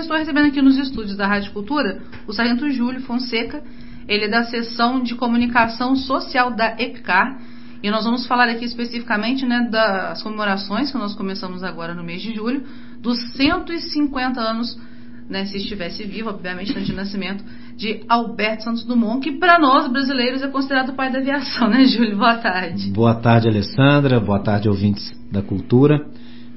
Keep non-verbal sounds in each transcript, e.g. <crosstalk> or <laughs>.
eu estou recebendo aqui nos estúdios da Rádio Cultura o Sargento Júlio Fonseca, ele é da seção de comunicação social da EPCAR, e nós vamos falar aqui especificamente né, das comemorações que nós começamos agora no mês de julho, dos 150 anos, né, se estivesse vivo, obviamente, de nascimento, de Alberto Santos Dumont, que para nós brasileiros é considerado o pai da aviação, né, Júlio? Boa tarde. Boa tarde, Alessandra. Boa tarde, ouvintes da cultura.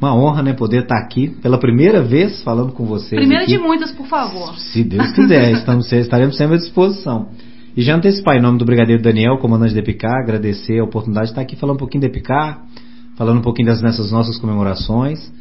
Uma honra, né, poder estar aqui pela primeira vez falando com vocês. Primeira aqui. de muitas, por favor. Se Deus quiser, <laughs> estamos, estaremos sempre à disposição. E já antecipar, em nome do Brigadeiro Daniel, comandante da EPICAR, agradecer a oportunidade de estar aqui falando um pouquinho da EPICAR, falando um pouquinho das nessas nossas comemorações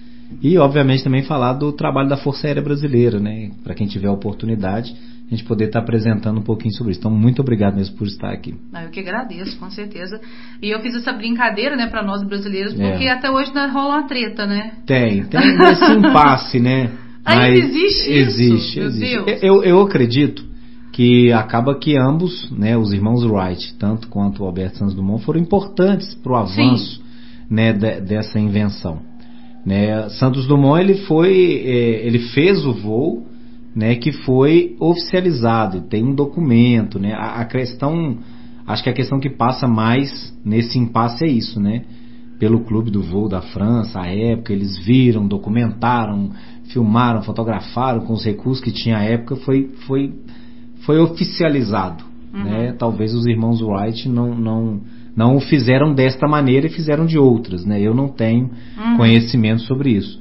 e, obviamente, também falar do trabalho da Força Aérea Brasileira, né? Para quem tiver a oportunidade, a gente poder estar apresentando um pouquinho sobre isso. Então, muito obrigado mesmo por estar aqui. Ah, eu que agradeço, com certeza. E eu fiz essa brincadeira, né, para nós brasileiros, porque é. até hoje rola uma treta, né? Tem, tem esse impasse, né? <laughs> Ainda existe isso? Existe, existe. Eu, eu acredito que acaba que ambos, né, os irmãos Wright, tanto quanto o Alberto Santos Dumont, foram importantes para o avanço né, de, dessa invenção. Né, Santos Dumont ele foi, é, ele fez o voo, né, que foi oficializado, tem um documento, né, a, a, questão, acho que a questão que passa mais nesse impasse é isso, né, pelo clube do voo da França, à época eles viram, documentaram, filmaram, fotografaram com os recursos que tinha à época, foi, foi foi oficializado. Uhum. Né? Talvez os irmãos Wright não, não, não o fizeram desta maneira e fizeram de outras. Né? Eu não tenho uhum. conhecimento sobre isso.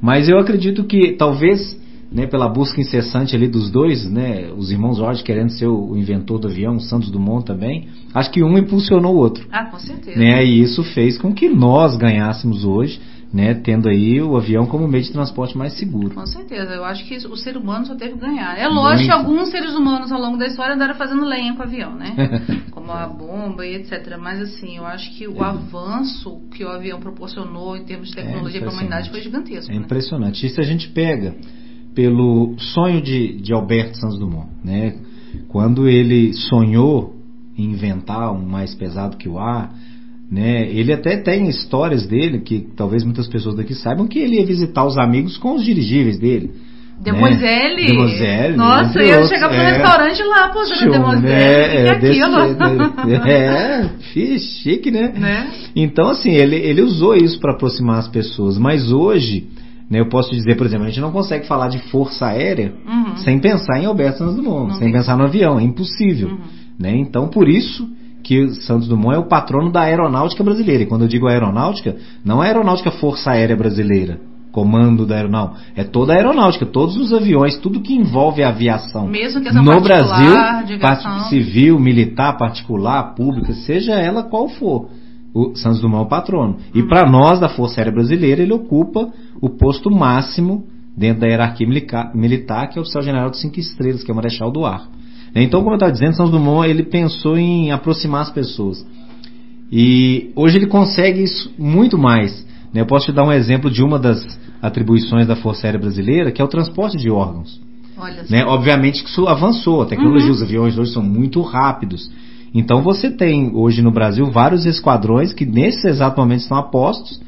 Mas eu acredito que talvez, né, pela busca incessante ali dos dois, né, os irmãos Wright querendo ser o inventor do avião, o Santos Dumont também, acho que um impulsionou o outro. Ah, com certeza. Né? E isso fez com que nós ganhássemos hoje né, tendo aí o avião como meio de transporte mais seguro. Com certeza, eu acho que o ser humano só teve que ganhar. É lógico que alguns seres humanos ao longo da história andaram fazendo lenha com o avião, né? <laughs> como a bomba e etc. Mas assim, eu acho que o é. avanço que o avião proporcionou em termos de é tecnologia é para a humanidade foi gigantesco. É né? impressionante. Isso a gente pega pelo sonho de, de Alberto Santos Dumont, né? Quando ele sonhou em inventar um mais pesado que o ar, né? Ele até tem histórias dele, que talvez muitas pessoas daqui saibam, que ele ia visitar os amigos com os dirigíveis dele. Demoiselle? Né? Demoiselle. Nossa, eu ia chegar pro é, restaurante lá, pô, Demoiselle. É, é, aquilo. é, chique, né? né? Então, assim, ele, ele usou isso para aproximar as pessoas. Mas hoje, né, eu posso dizer, por exemplo, a gente não consegue falar de força aérea uhum. sem pensar em Alberto Santos Dumont, não sem pensar no avião, é impossível. Uhum. Né? Então, por isso que Santos Dumont é o patrono da aeronáutica brasileira. E quando eu digo aeronáutica, não é a aeronáutica Força Aérea Brasileira, comando da aeronáutica, é toda a aeronáutica, todos os aviões, tudo que envolve a aviação. Mesmo que no Brasil, parte civil, militar, particular, pública, seja ela qual for. O Santos Dumont é o patrono. E para nós da Força Aérea Brasileira, ele ocupa o posto máximo dentro da hierarquia militar, que é o oficial general de cinco estrelas, que é o marechal do ar. Então, como eu estava dizendo, Santos Dumont ele pensou em aproximar as pessoas. E hoje ele consegue isso muito mais. Né? Eu posso te dar um exemplo de uma das atribuições da Força Aérea Brasileira, que é o transporte de órgãos. Né? Obviamente que isso avançou, a tecnologia, uhum. os aviões hoje são muito rápidos. Então você tem hoje no Brasil vários esquadrões que nesse exato momento estão a postos,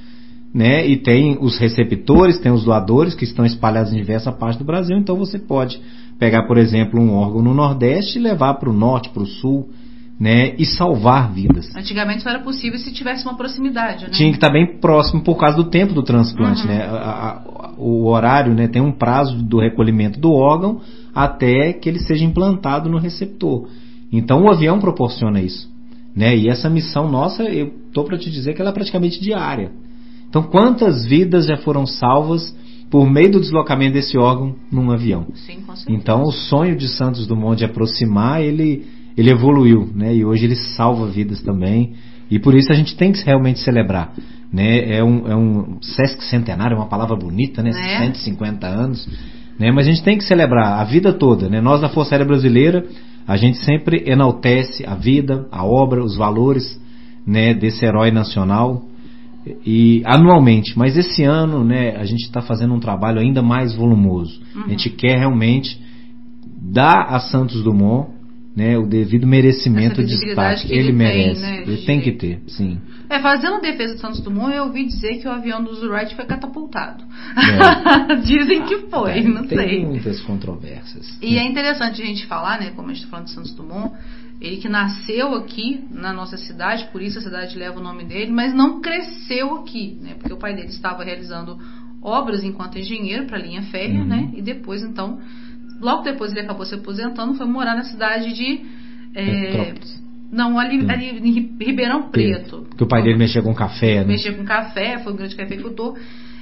né? E tem os receptores, tem os doadores que estão espalhados em diversas partes do Brasil. Então você pode pegar, por exemplo, um órgão no Nordeste e levar para o Norte, para o Sul, né, e salvar vidas. Antigamente só era possível se tivesse uma proximidade, né? Tinha que estar bem próximo por causa do tempo do transplante, uhum. né? A, a, o horário, né, tem um prazo do recolhimento do órgão até que ele seja implantado no receptor. Então o avião proporciona isso, né? E essa missão nossa, eu tô para te dizer que ela é praticamente diária. Então quantas vidas já foram salvas por meio do deslocamento desse órgão num avião. Sim, então o sonho de Santos Dumont de aproximar, ele, ele evoluiu, né? E hoje ele salva vidas também. E por isso a gente tem que realmente celebrar. Né? É, um, é um Sesc centenário, é uma palavra bonita, né? É. 150 anos. Né? Mas a gente tem que celebrar a vida toda. Né? Nós da Força Aérea Brasileira, a gente sempre enaltece a vida, a obra, os valores né, desse herói nacional e anualmente, mas esse ano, né, a gente está fazendo um trabalho ainda mais volumoso. Uhum. A gente quer realmente dar a Santos Dumont né, o devido merecimento de destaque. Ele, ele, merece. Tem, né, ele tem que ter, sim. É, fazendo defesa de Santos Dumont, eu ouvi dizer que o avião do Wright foi catapultado. É. <laughs> Dizem que foi, não tem sei. Tem muitas controvérsias. E é interessante a gente falar, né, como a gente está falando de Santos Dumont, ele que nasceu aqui na nossa cidade, por isso a cidade leva o nome dele, mas não cresceu aqui, né, porque o pai dele estava realizando obras enquanto engenheiro para a linha férrea, Uhum. né, e depois então Logo depois ele acabou se aposentando, foi morar na cidade de. é, não, ali, Hum. ali em Ri- Ribeirão Preto. Porque o pai dele mexia com café, né? Mexia com café, foi um grande cafeicultor.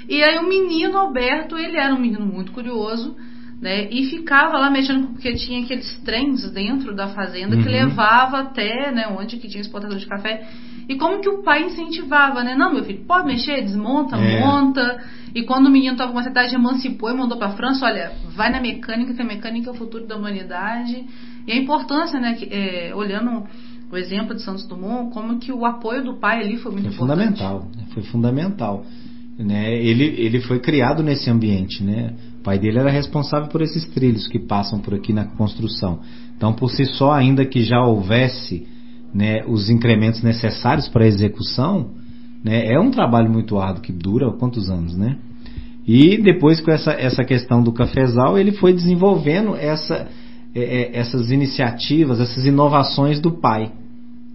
E aí o menino Alberto, ele era um menino muito curioso, né? E ficava lá mexendo, porque tinha aqueles trens dentro da fazenda que Uhum. levava até, né, onde que tinha exportador de café. E como que o pai incentivava, né? Não, meu filho, pode mexer, desmonta, É. monta. E quando o menino estava com uma certa idade, emancipou e mandou para a França, olha, vai na mecânica, que a mecânica é o futuro da humanidade. E a importância, né, que, é, olhando o exemplo de Santos Dumont, como que o apoio do pai ali foi muito Foi importante. fundamental, né? foi fundamental. Né? Ele, ele foi criado nesse ambiente, né? O pai dele era responsável por esses trilhos que passam por aqui na construção. Então, por si só, ainda que já houvesse né, os incrementos necessários para a execução, né, é um trabalho muito árduo que dura quantos anos, né? E depois com essa, essa questão do cafezal, ele foi desenvolvendo essa, é, é, essas iniciativas, essas inovações do pai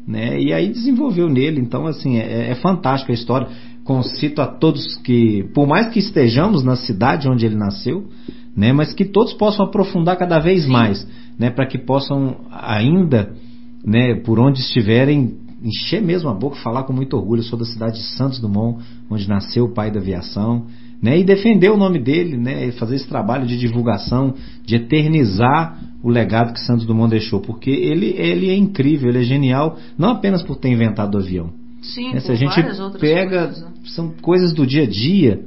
né? E aí desenvolveu nele. Então, assim, é, é fantástica a história. Concito a todos que, por mais que estejamos na cidade onde ele nasceu, né? Mas que todos possam aprofundar cada vez Sim. mais, né? Para que possam ainda, né? Por onde estiverem encher mesmo a boca, falar com muito orgulho. Eu sou da cidade de Santos Dumont, onde nasceu o pai da aviação, né? E defender o nome dele, né? Fazer esse trabalho de divulgação, de eternizar o legado que Santos Dumont deixou, porque ele, ele é incrível, ele é genial, não apenas por ter inventado o avião. Sim, né? Se a gente pega, coisas. né? são coisas do dia a dia,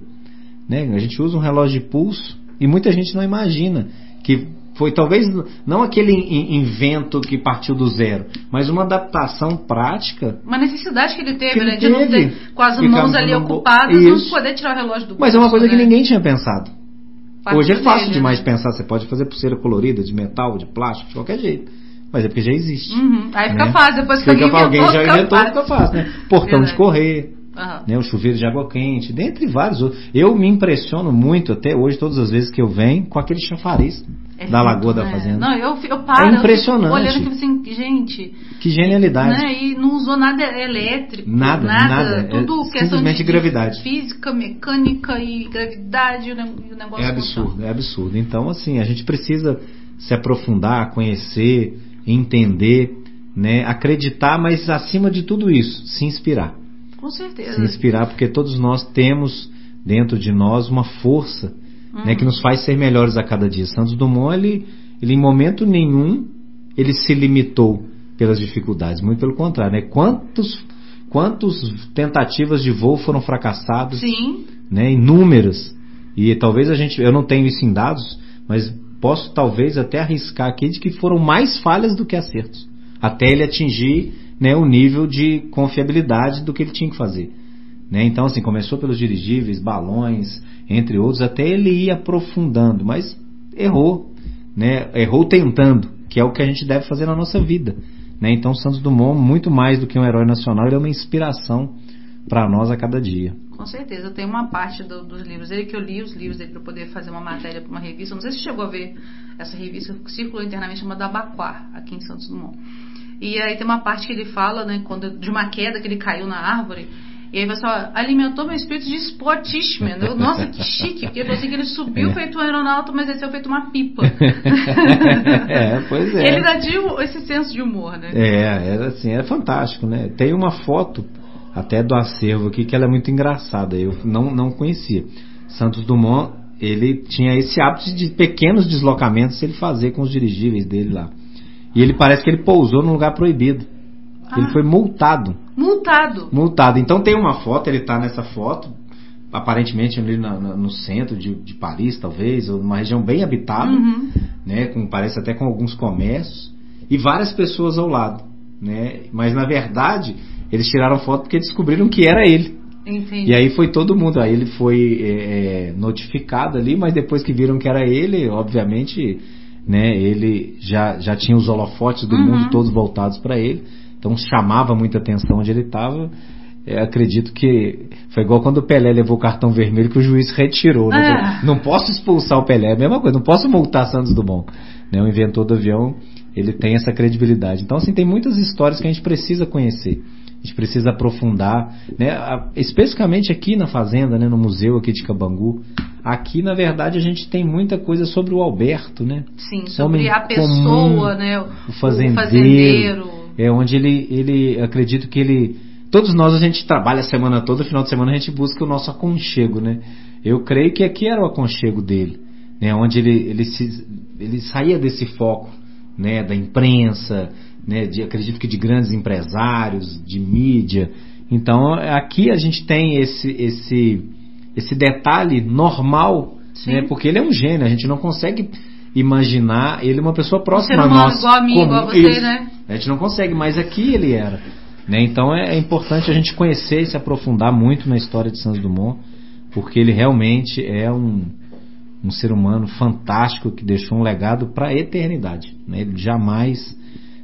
né? A gente usa um relógio de pulso e muita gente não imagina que foi talvez não aquele in- invento que partiu do zero, mas uma adaptação prática. Uma necessidade que ele teve, Que ele né? De não teve. ter, com as mãos ali ocupadas, Isso. não poder tirar o relógio do Mas é uma bolso, coisa que né? ninguém tinha pensado. Hoje é fácil dele, demais né? pensar, você pode fazer pulseira colorida, de metal, de plástico, de qualquer jeito. Mas é porque já existe. Uhum. Aí fica né? fácil, depois que Fica alguém alguém já inventou, fica fácil, né? Portão de Verdade. correr, Aham. né? o chuveiro de água quente, dentre vários outros. Eu me impressiono muito até hoje, todas as vezes que eu venho, com aquele chafariz É da Lagoa da né? Fazenda. Não, eu, eu paro, É impressionante. olhando assim, gente, Que genialidade. né? E não usou nada elétrico, Nada, nada. É tudo questão simplesmente de, gravidade. física, mecânica e gravidade, e o ne- o negócio É funciona. absurdo, é absurdo. Então, assim, a gente precisa se aprofundar, conhecer, entender, né? acreditar, mas acima de tudo isso, se inspirar. Com certeza. Se inspirar, porque todos nós temos dentro de nós uma força né, Uhum. que nos faz ser melhores a cada dia. Santos Dumont, ele, ele em momento nenhum, ele se limitou pelas dificuldades, muito pelo contrário. Né? Quantos, quantos tentativas de voo foram fracassadas? Sim, né, inúmeras. E talvez a gente, eu não tenho isso em dados, mas posso talvez até arriscar aqui de que foram mais falhas do que acertos, até ele atingir né, o nível de confiabilidade do que ele tinha que fazer. Né? Então, assim, começou pelos dirigíveis, balões, entre outros, até ele ir aprofundando, mas errou, né? errou tentando, que é o que a gente deve fazer na nossa vida. Né? Então, Santos Dumont, muito mais do que um herói nacional, ele é uma inspiração para nós a cada dia. com certeza. Eu tenho uma parte do- dos livros dele que eu li os livros dele para poder fazer uma matéria para uma revista. Não sei se chegou a ver essa revista que circulou internamente chamada Abaquá, aqui em Santos Dumont. E aí tem uma parte que ele fala, né, quando, de uma queda que ele caiu na árvore. E aí você fala, alimentou meu espírito de sportishman. Eu, nossa, que chique, porque falou assim que ele subiu É. feito um aeronauta, mas desceu feito uma pipa. <laughs> é, pois é. Ele ainda tinha esse senso de humor, né? É, era assim, é fantástico, né? Tem uma foto até do acervo aqui que ela é muito engraçada, eu não, não conhecia. Santos Dumont, ele tinha esse hábito de pequenos deslocamentos ele fazer com os dirigíveis dele lá. E ele parece que ele pousou num lugar proibido. Ele Ah. foi multado. Multado. Multado. Então tem uma foto, ele tá nessa foto, aparentemente ali na- na- no centro de, de Paris, talvez, ou numa região bem habitada Uhum. né, com, parece até com alguns comércios, e várias pessoas ao lado. Né? Mas na verdade, eles tiraram foto porque descobriram que era ele. Entendi. E aí foi todo mundo, aí ele foi é, notificado ali, mas depois que viram que era ele, obviamente, né? Ele já, já tinha os holofotes do Uhum. mundo todos voltados para ele, então chamava muita atenção onde ele estava. acredito que foi igual quando o Pelé levou o cartão vermelho que o juiz retirou. Né? É. Não posso expulsar o Pelé, é a mesma coisa, não posso multar Santos Dumont. Né? O inventor do avião, ele tem essa credibilidade. Então, assim, tem muitas histórias que a gente precisa conhecer. A gente precisa aprofundar, né? Especificamente aqui na fazenda, né? no museu aqui de Cabangu. Aqui, na verdade, a gente tem muita coisa sobre o Alberto, né? Sim, sobre Homem a pessoa, comum, né? o fazendeiro, fazendeiro. É onde ele, ele, acredito que ele, todos nós a gente trabalha a semana toda, final de semana a gente busca o nosso aconchego, né? Eu creio que aqui era o aconchego dele, né? Onde ele, ele, se, ele saía desse foco, né? Da imprensa, né? De, acredito que de grandes empresários, de mídia. Então aqui a gente tem esse, esse, esse detalhe normal, Sim. né? Porque ele é um gênio, a gente não consegue imaginar ele uma pessoa próxima a nós. igual a mim, comum. igual a você, Isso. né? A gente não consegue, mas aqui ele era. Né? Então é, é importante a gente conhecer e se aprofundar muito na história de Santos Dumont, porque ele realmente é um, um ser humano fantástico que deixou um legado para a eternidade. Né? Ele jamais,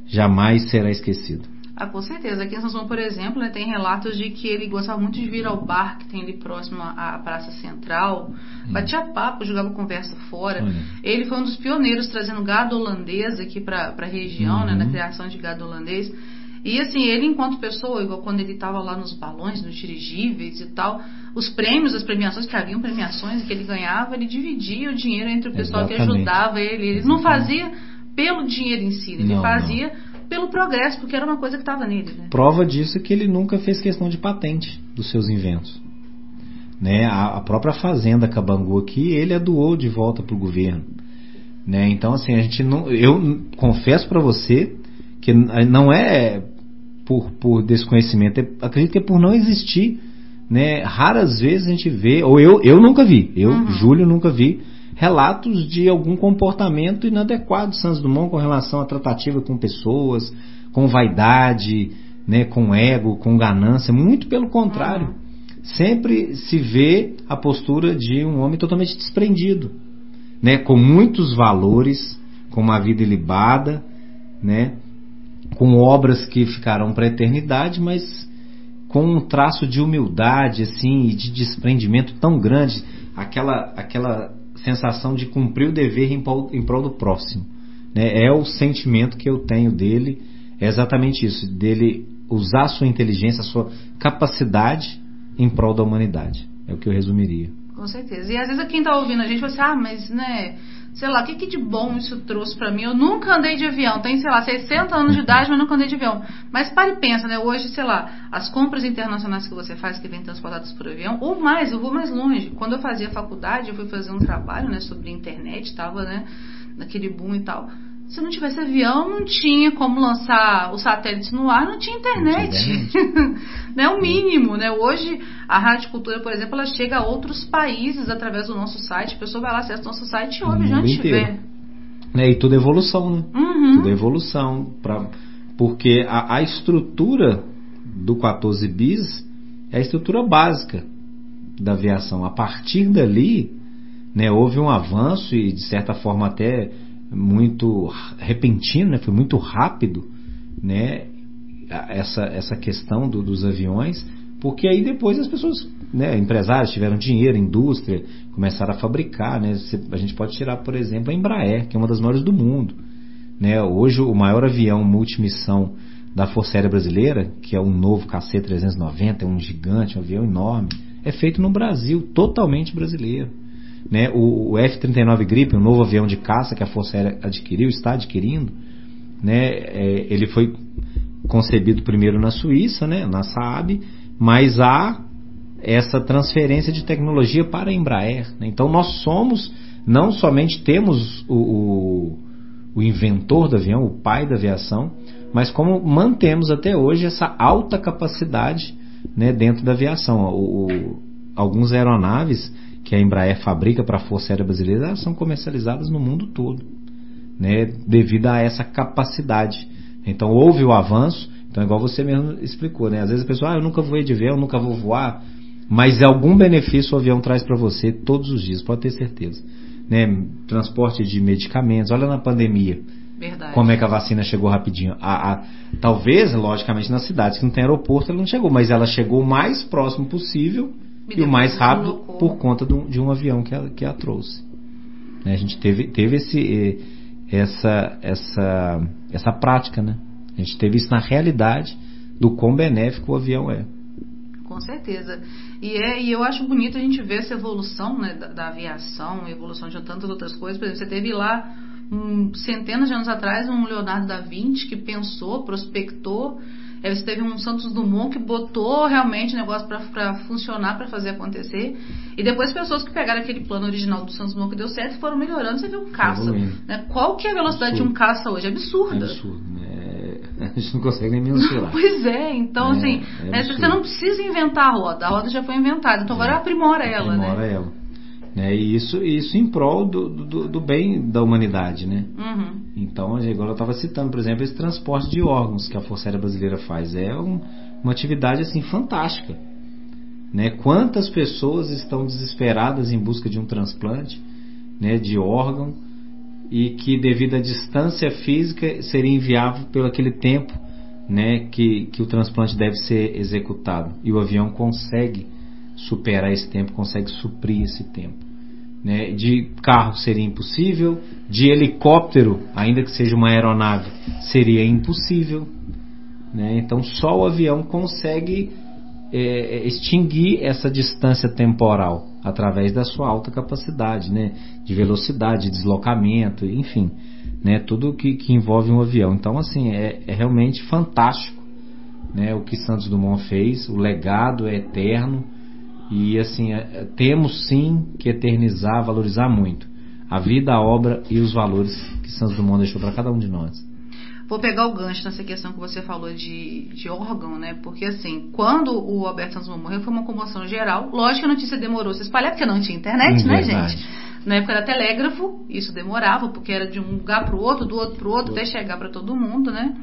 jamais será esquecido. Ah, com certeza. Aqui em São por exemplo, né, tem relatos de que ele gostava muito de vir ao bar que tem ali próximo à Praça Central, batia papo, jogava conversa fora. Olha. Ele foi um dos pioneiros trazendo gado holandês aqui para a região, né, Uhum. na criação de gado holandês. E assim, ele enquanto pessoa, igual quando ele estava lá nos balões, nos dirigíveis e tal, os prêmios, as premiações, que haviam premiações que ele ganhava, ele dividia o dinheiro entre o pessoal que Exatamente. ajudava ele. Ele não fazia pelo dinheiro em si, ele Não, fazia pelo progresso, porque era uma coisa que estava nele, né? Prova disso é que ele nunca fez questão de patente dos seus inventos. Né? A, a própria fazenda Cabangu aqui, ele a doou de volta para o governo. Né? Então, assim, a gente não. Eu confesso para você que n- não é por, por desconhecimento, é- acredito que é por não existir. Né? Raras vezes a gente vê, ou eu, eu nunca vi, eu, Uhum. Júlio, nunca vi relatos de algum comportamento inadequado de Santos Dumont com relação à tratativa com pessoas, com vaidade, né, com ego, com ganância. Muito pelo contrário. Sempre se vê a postura de um homem totalmente desprendido, né, com muitos valores, com uma vida ilibada, né, com obras que ficarão para a eternidade, mas com um traço de humildade assim e de desprendimento tão grande, aquela aquela sensação de cumprir o dever em prol, em prol do próximo. Né? É o sentimento que eu tenho dele, é exatamente isso, dele usar a sua inteligência, a sua capacidade em prol da humanidade. É o que eu resumiria. Com certeza. E às vezes quem tá ouvindo a gente fala assim, ah, mas né, sei lá, o que, que de bom isso trouxe pra mim? Eu nunca andei de avião, tenho, sei lá, 60 anos de idade, mas nunca andei de avião. Mas pare e pensa, né? Hoje, sei lá, as compras internacionais que você faz que vêm transportadas por avião, ou mais, eu vou mais longe. Quando eu fazia faculdade, eu fui fazer um trabalho, né, sobre internet, tava, né, naquele boom e tal. Se não tivesse avião, não tinha como lançar os satélites no ar, não tinha internet. <laughs> né, o mínimo, né? Hoje a Rádio Cultura, por exemplo, ela chega a outros países através do nosso site. A pessoa vai lá, acessa o nosso site e ouve onde inteiro. estiver. Né? E tudo é evolução, né? Uhum. Tudo é evolução. Pra, porque a, a estrutura do 14 bis é a estrutura básica da aviação. A partir dali, né, houve um avanço e de certa forma até muito repentino, né, foi muito rápido, né, essa, essa questão do- dos aviões, porque aí depois as pessoas, né, empresários tiveram dinheiro, indústria, começaram a fabricar, né, a gente pode tirar, por exemplo, a Embraer, que é uma das maiores do mundo, né, hoje o maior avião multimissão da Força Aérea Brasileira, que é um novo KC-390, é um gigante, um avião enorme, é feito no Brasil, totalmente brasileiro. Né? O, o F-39 Gripen, um novo avião de caça que a Força Aérea adquiriu, está adquirindo, né? É, ele foi concebido primeiro na Suíça, né? na Saab, mas há essa transferência de tecnologia para a Embraer. né? Então nós somos, não somente temos o, o, o inventor do avião, o pai da aviação, mas como mantemos até hoje essa alta capacidade né, dentro da aviação. O, o- alguns aeronaves que a Embraer fabrica para a Força Aérea Brasileira elas são comercializadas no mundo todo, né, devido a essa capacidade. Então houve o avanço, então igual você mesmo explicou, né? Às vezes a pessoa, ah, eu nunca voei de avião, eu nunca vou voar, mas algum benefício o avião traz para você todos os dias, pode ter certeza. né, transporte de medicamentos. Olha na pandemia. Verdade. Como é que a vacina chegou rapidinho? A, a, talvez, logicamente, nas cidades que não tem aeroporto, ela não chegou, mas ela chegou o mais próximo possível e, e o mais rápido por conta de um, de um avião que a, que a trouxe. Né, a gente teve, teve esse, eh, essa, essa, essa prática, né? A gente teve isso na realidade do quão benéfico o avião é. Com certeza. E, é, e eu acho bonito a gente ver essa evolução né, da, da aviação, evolução de tantas outras coisas. Por exemplo, você teve lá um, centenas de anos atrás um Leonardo da Vinci que pensou, prospectou. Você teve um Santos Dumont que botou realmente o negócio para funcionar, para fazer acontecer. E depois pessoas que pegaram aquele plano original do Santos Dumont que deu certo foram melhorando. Você viu um caça. Né? Qual que é a velocidade Absurdo. de um caça hoje? Absurda. Absurdo. É, <laughs> a gente não consegue nem mensurar. <laughs> pois é, então é, assim, é você não precisa inventar a roda. A roda já foi inventada. Então agora aprimora ela, aprimora né? Aprimora ela. Né? E isso, isso em prol do, do, do bem da humanidade, né? Uhum. Então, agora eu estava citando, por exemplo, esse transporte de órgãos que a Força Aérea Brasileira faz. É um, uma atividade, assim, fantástica. Né? Quantas pessoas estão desesperadas em busca de um transplante né, de órgão e que, devido à distância física, seria inviável pelo aquele tempo né, que, que o transplante deve ser executado. E o avião consegue superar esse tempo, consegue suprir esse tempo. Né? De carro seria impossível, de helicóptero, ainda que seja uma aeronave, seria impossível. Né? Então só o avião consegue é, extinguir essa distância temporal através da sua alta capacidade, né? de velocidade, de deslocamento, enfim, né? tudo que, que envolve um avião. Então assim é, é realmente fantástico né? o que Santos Dumont fez, o legado é eterno e assim, é, é, temos sim que eternizar, valorizar muito a vida, a obra e os valores que Santos Dumont deixou para cada um de nós. Vou pegar o gancho nessa questão que você falou de, de órgão, né? Porque assim, quando o Alberto Santos Dumont morreu, foi uma comoção geral. Lógico que a notícia demorou se espalhar, porque não tinha internet, hum, né, verdade. gente? Na época era telégrafo, isso demorava, porque era de um lugar para o outro, do outro para o outro, até chegar para todo mundo, né?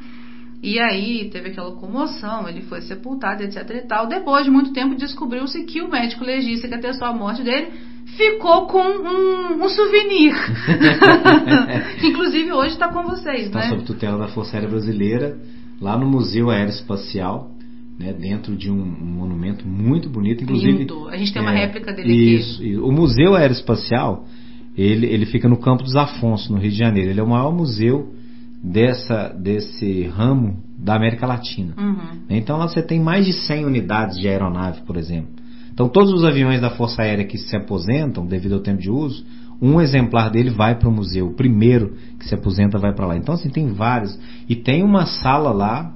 E aí teve aquela comoção, ele foi sepultado, etc e tal. Depois de muito tempo descobriu-se que o médico legista que atestou a morte dele ficou com um, um souvenir. <laughs> que inclusive hoje está com vocês, está né? sob tutela da Força Aérea Brasileira, lá no Museu Aeroespacial. Né, dentro de um, um, monumento muito bonito, inclusive. Lindo. A gente tem uma é, réplica dele isso, aqui. Isso. O Museu Aeroespacial, ele, ele fica no Campo dos Afonso, no Rio de Janeiro. Ele é o maior museu dessa, desse ramo da América Latina. Uhum. Então lá você tem mais de 100 unidades de aeronave, por exemplo. Então todos os aviões da Força Aérea que se aposentam devido ao tempo de uso, um exemplar dele vai para o museu. O primeiro que se aposenta vai para lá. Então assim tem vários. E tem uma sala lá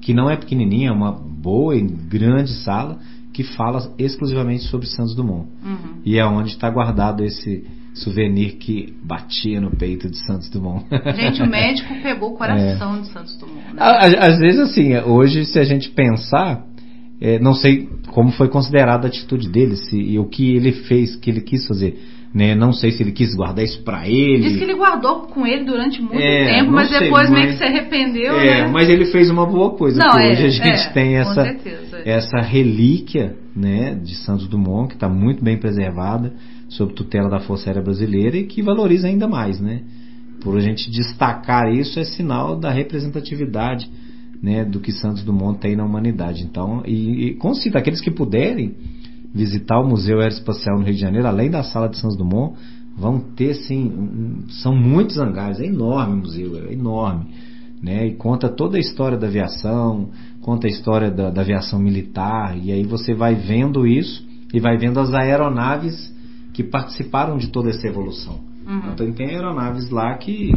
que não é pequenininha, é uma boa e grande sala que fala exclusivamente sobre Santos Dumont. Uhum. E é onde está guardado esse souvenir que batia no peito de Santos Dumont. Gente, o médico <laughs> pegou o coração é. de Santos Dumont. Né? Às, vezes, assim, hoje, se a gente pensar, é, não sei como foi considerada a atitude dele se, e o que ele fez, que ele quis fazer. Né? Não sei se ele quis guardar isso para ele. Diz que ele guardou com ele durante muito é, tempo, mas sei, depois mas, meio que se arrependeu. É, né? mas ele fez uma boa coisa. Não, é, hoje a gente é, tem essa, essa relíquia né, de Santos Dumont, que está muito bem preservada sob tutela da Força Aérea Brasileira e que valoriza ainda mais, né? Por a gente destacar isso é sinal da representatividade, né, do que Santos Dumont tem na humanidade. Então, e, e concita aqueles que puderem visitar o Museu Aeroespacial no Rio de Janeiro, além da sala de Santos Dumont, vão ter sim, um, são muitos hangares, é enorme o museu, é enorme, né? E conta toda a história da aviação, conta a história da, da aviação militar, e aí você vai vendo isso e vai vendo as aeronaves que participaram de toda essa evolução. Uhum. Então tem aeronaves lá que,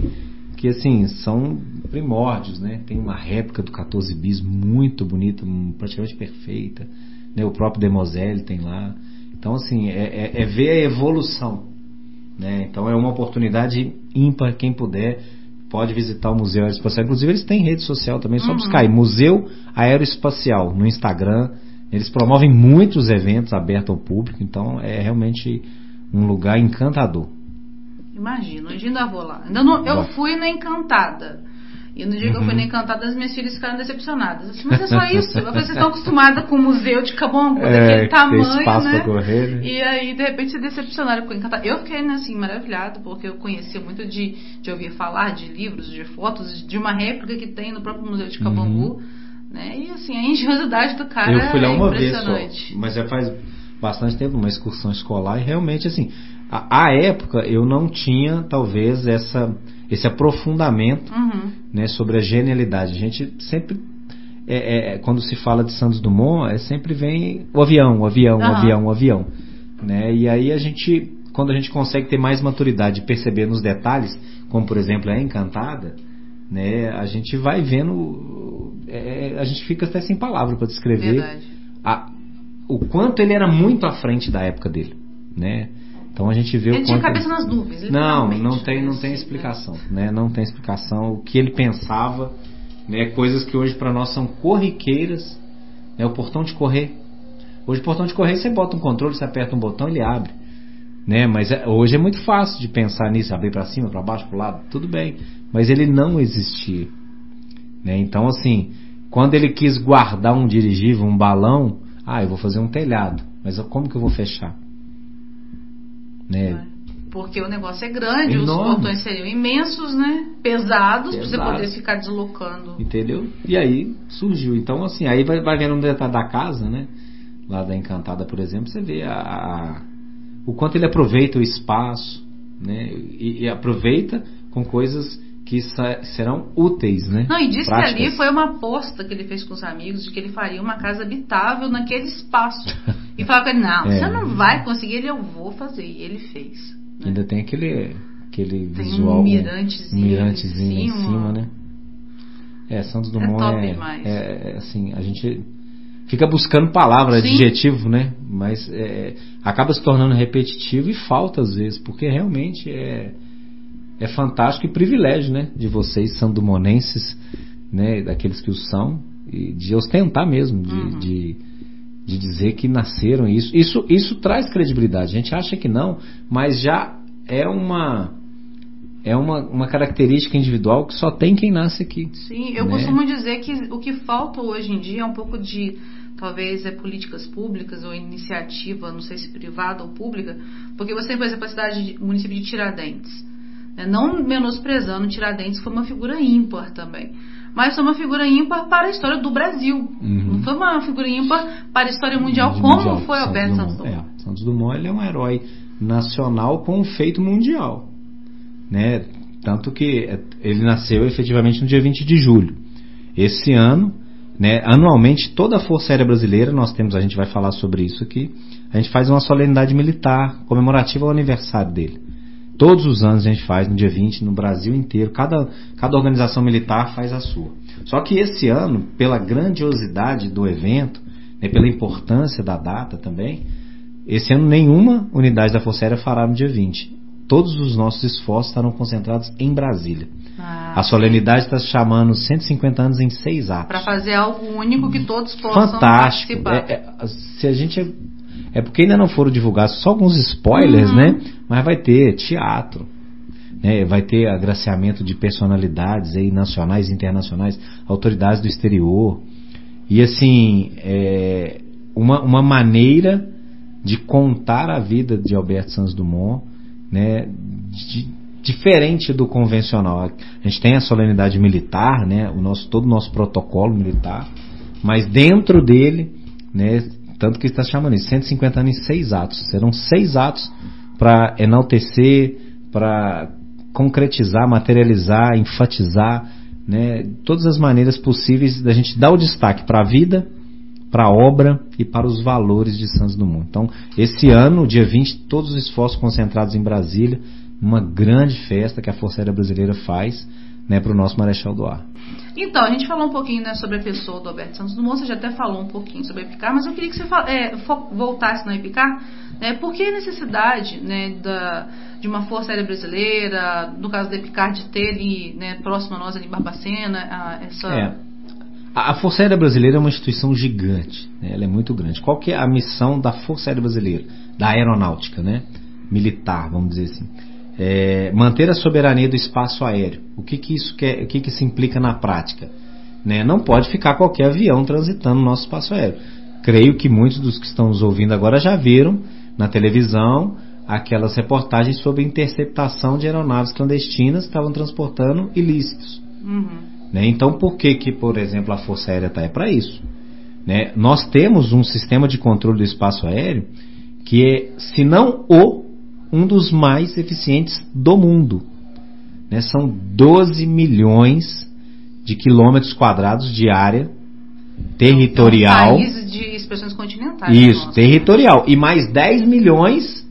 que assim, são primórdios, né? Tem uma réplica do 14 bis muito bonita, praticamente perfeita. Né? O próprio Demoselle tem lá. Então, assim, é, é, é ver a evolução. Né? Então é uma oportunidade ímpar, quem puder pode visitar o Museu Aeroespacial. Inclusive eles têm rede social também, só uhum. buscar aí, Museu Aeroespacial no Instagram. Eles promovem muitos eventos abertos ao público, então é realmente um lugar encantador. Imagino, eu ainda vou lá. Ainda não, eu fui na Encantada. E no dia uhum. que eu fui uhum. na Encantada, as minhas filhas ficaram decepcionadas. Assim, mas é só <laughs> isso. Eu falei, vocês estão acostumadas com o museu de Cabongo, é, daquele tamanho, né? Correr, né? E aí, de repente, se decepcionaram com Encantada. Eu fiquei, né, assim, maravilhado, porque eu conhecia muito de, de ouvir falar de livros, de fotos, de uma réplica que tem no próprio museu de Cabongu. Uhum. Né? E assim, a engenhosidade do cara eu fui lá é uma vez só, mas já faz bastante tempo, uma excursão escolar, e realmente, assim, a, a época eu não tinha, talvez, essa esse aprofundamento uhum. né, sobre a genialidade. A gente sempre, é, é, quando se fala de Santos Dumont, é, sempre vem o avião, o avião, uhum. o avião, o avião. Né? E aí a gente, quando a gente consegue ter mais maturidade e perceber nos detalhes, como por exemplo a Encantada, né, a gente vai vendo, é, a gente fica até sem palavra para descrever a, o quanto ele era muito à frente da época dele. Né? Então a gente vê ele o tinha cabeça nas nuvens. Não, não tem, não tem explicação, né? Não tem explicação. O que ele pensava, né? Coisas que hoje para nós são corriqueiras, né? O portão de correr. Hoje o portão de correr você bota um controle, você aperta um botão, ele abre, né? Mas é, hoje é muito fácil de pensar nisso, abrir para cima, para baixo, para o lado, tudo bem. Mas ele não existia, né? Então assim, quando ele quis guardar um dirigível, um balão, ah, eu vou fazer um telhado, mas como que eu vou fechar? né? Porque o negócio é grande, Enorme. os botões seriam imensos, né? Pesados, para você poder ficar deslocando. Entendeu? E aí surgiu. Então, assim, aí vai, vai vendo um detalhe da casa, né? Lá da Encantada, por exemplo, você vê a, a o quanto ele aproveita o espaço, né? E, e aproveita com coisas que serão úteis, né? Não, e disse Práticas. que ali foi uma aposta que ele fez com os amigos de que ele faria uma casa habitável naquele espaço. e falava com ele, não, <laughs> é. você não vai conseguir, ele, eu vou fazer. E ele fez. Né? Ainda tem aquele, aquele tem visual. Um mirantezinho, um mirantezinho em cima, né? É, Santos Dumont é, é, é, assim, a gente fica buscando palavra, Sim. adjetivo, né? Mas é, acaba se tornando repetitivo e falta às vezes, porque realmente é é fantástico e privilégio, né, de vocês sandumonenses, né, daqueles que o são, e de ostentar mesmo, de, uhum. de, de, dizer que nasceram isso. Isso isso traz credibilidade. A gente acha que não, mas já é uma é uma, uma característica individual que só tem quem nasce aqui. Sim, eu né? costumo dizer que o que falta hoje em dia é um pouco de talvez é políticas públicas ou iniciativa, não sei se privada ou pública, porque você tem, por exemplo, a cidade, município de Tiradentes. Né? Não menosprezando Tiradentes, foi uma figura ímpar também. Mas foi uma figura ímpar para a história do Brasil. Uhum. Não foi uma figura ímpar para a história mundial, como mundial. foi Alberto Santos Dumont. É, Santos Dumont ele é um herói nacional com um feito mundial. Né? Tanto que é, ele nasceu efetivamente no dia 20 de julho. Esse ano, né, anualmente, toda a Força Aérea Brasileira, nós temos, a gente vai falar sobre isso aqui, a gente faz uma solenidade militar comemorativa ao aniversário dele. Todos os anos a gente faz no dia 20, no Brasil inteiro. Cada, cada organização militar faz a sua. Só que esse ano, pela grandiosidade do evento, né, pela importância da data também, esse ano nenhuma unidade da Força Aérea fará no dia 20. Todos os nossos esforços estarão concentrados em Brasília. Ah, a solenidade está se chamando 150 anos em seis atos. Para fazer algo único que todos possam Fantástico. participar. É, é, se a gente é porque ainda não foram divulgados só alguns spoilers, uhum. né? Mas vai ter teatro, né? vai ter agraciamento de personalidades aí, nacionais e internacionais, autoridades do exterior. E assim, é uma, uma maneira de contar a vida de Alberto Santos Dumont, né? De, diferente do convencional. A gente tem a solenidade militar, né? O nosso, todo o nosso protocolo militar, mas dentro dele, né? Tanto que está chamando isso, 150 anos em seis atos. Serão seis atos para enaltecer, para concretizar, materializar, enfatizar, né, todas as maneiras possíveis da gente dar o destaque para a vida, para a obra e para os valores de Santos Dumont. Então, esse ano, dia 20, todos os esforços concentrados em Brasília, uma grande festa que a Força Aérea Brasileira faz né, para o nosso Marechal do Ar. Então, a gente falou um pouquinho né, sobre a pessoa do Alberto Santos Dumont, você já até falou um pouquinho sobre a Epicar, mas eu queria que você é, voltasse na Epicar, né, por que a necessidade né, da, de uma Força Aérea Brasileira, no caso da Epicar, de ter ali, né, próximo a nós ali em Barbacena, a, essa... É. A Força Aérea Brasileira é uma instituição gigante, né, ela é muito grande. Qual que é a missão da Força Aérea Brasileira? Da aeronáutica, né? Militar, vamos dizer assim é, manter a soberania do espaço aéreo. O que, que isso quer, o que, que isso implica na prática? Né? Não pode ficar qualquer avião transitando no nosso espaço aéreo. Creio que muitos dos que estão nos ouvindo agora já viram na televisão aquelas reportagens sobre interceptação de aeronaves clandestinas que estavam transportando ilícitos. Uhum. Né? Então, por que, que, por exemplo, a Força Aérea está? É para isso. Né? Nós temos um sistema de controle do espaço aéreo que é, se não o, um dos mais eficientes do mundo. Né? São 12 milhões de quilômetros quadrados de área territorial. É um país de expressões continentais. Isso, nossa. territorial. E mais 10 milhões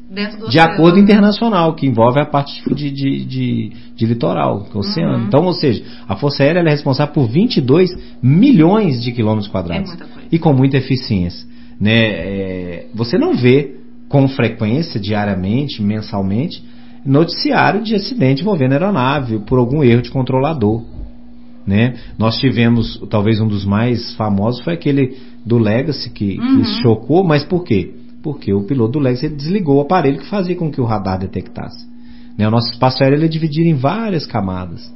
de acordo internacional, que envolve a parte de, de, de, de litoral, que é o oceano. Uhum. Então, ou seja, a Força Aérea é responsável por 22 milhões de quilômetros quadrados. É e com muita eficiência. Né? É, você não vê com frequência, diariamente, mensalmente, noticiário de acidente envolvendo aeronave por algum erro de controlador. Né? Nós tivemos, talvez um dos mais famosos foi aquele do Legacy que, uhum. que chocou, mas por quê? Porque o piloto do Legacy desligou o aparelho que fazia com que o radar detectasse. Né? O nosso espaço aéreo é dividido em várias camadas.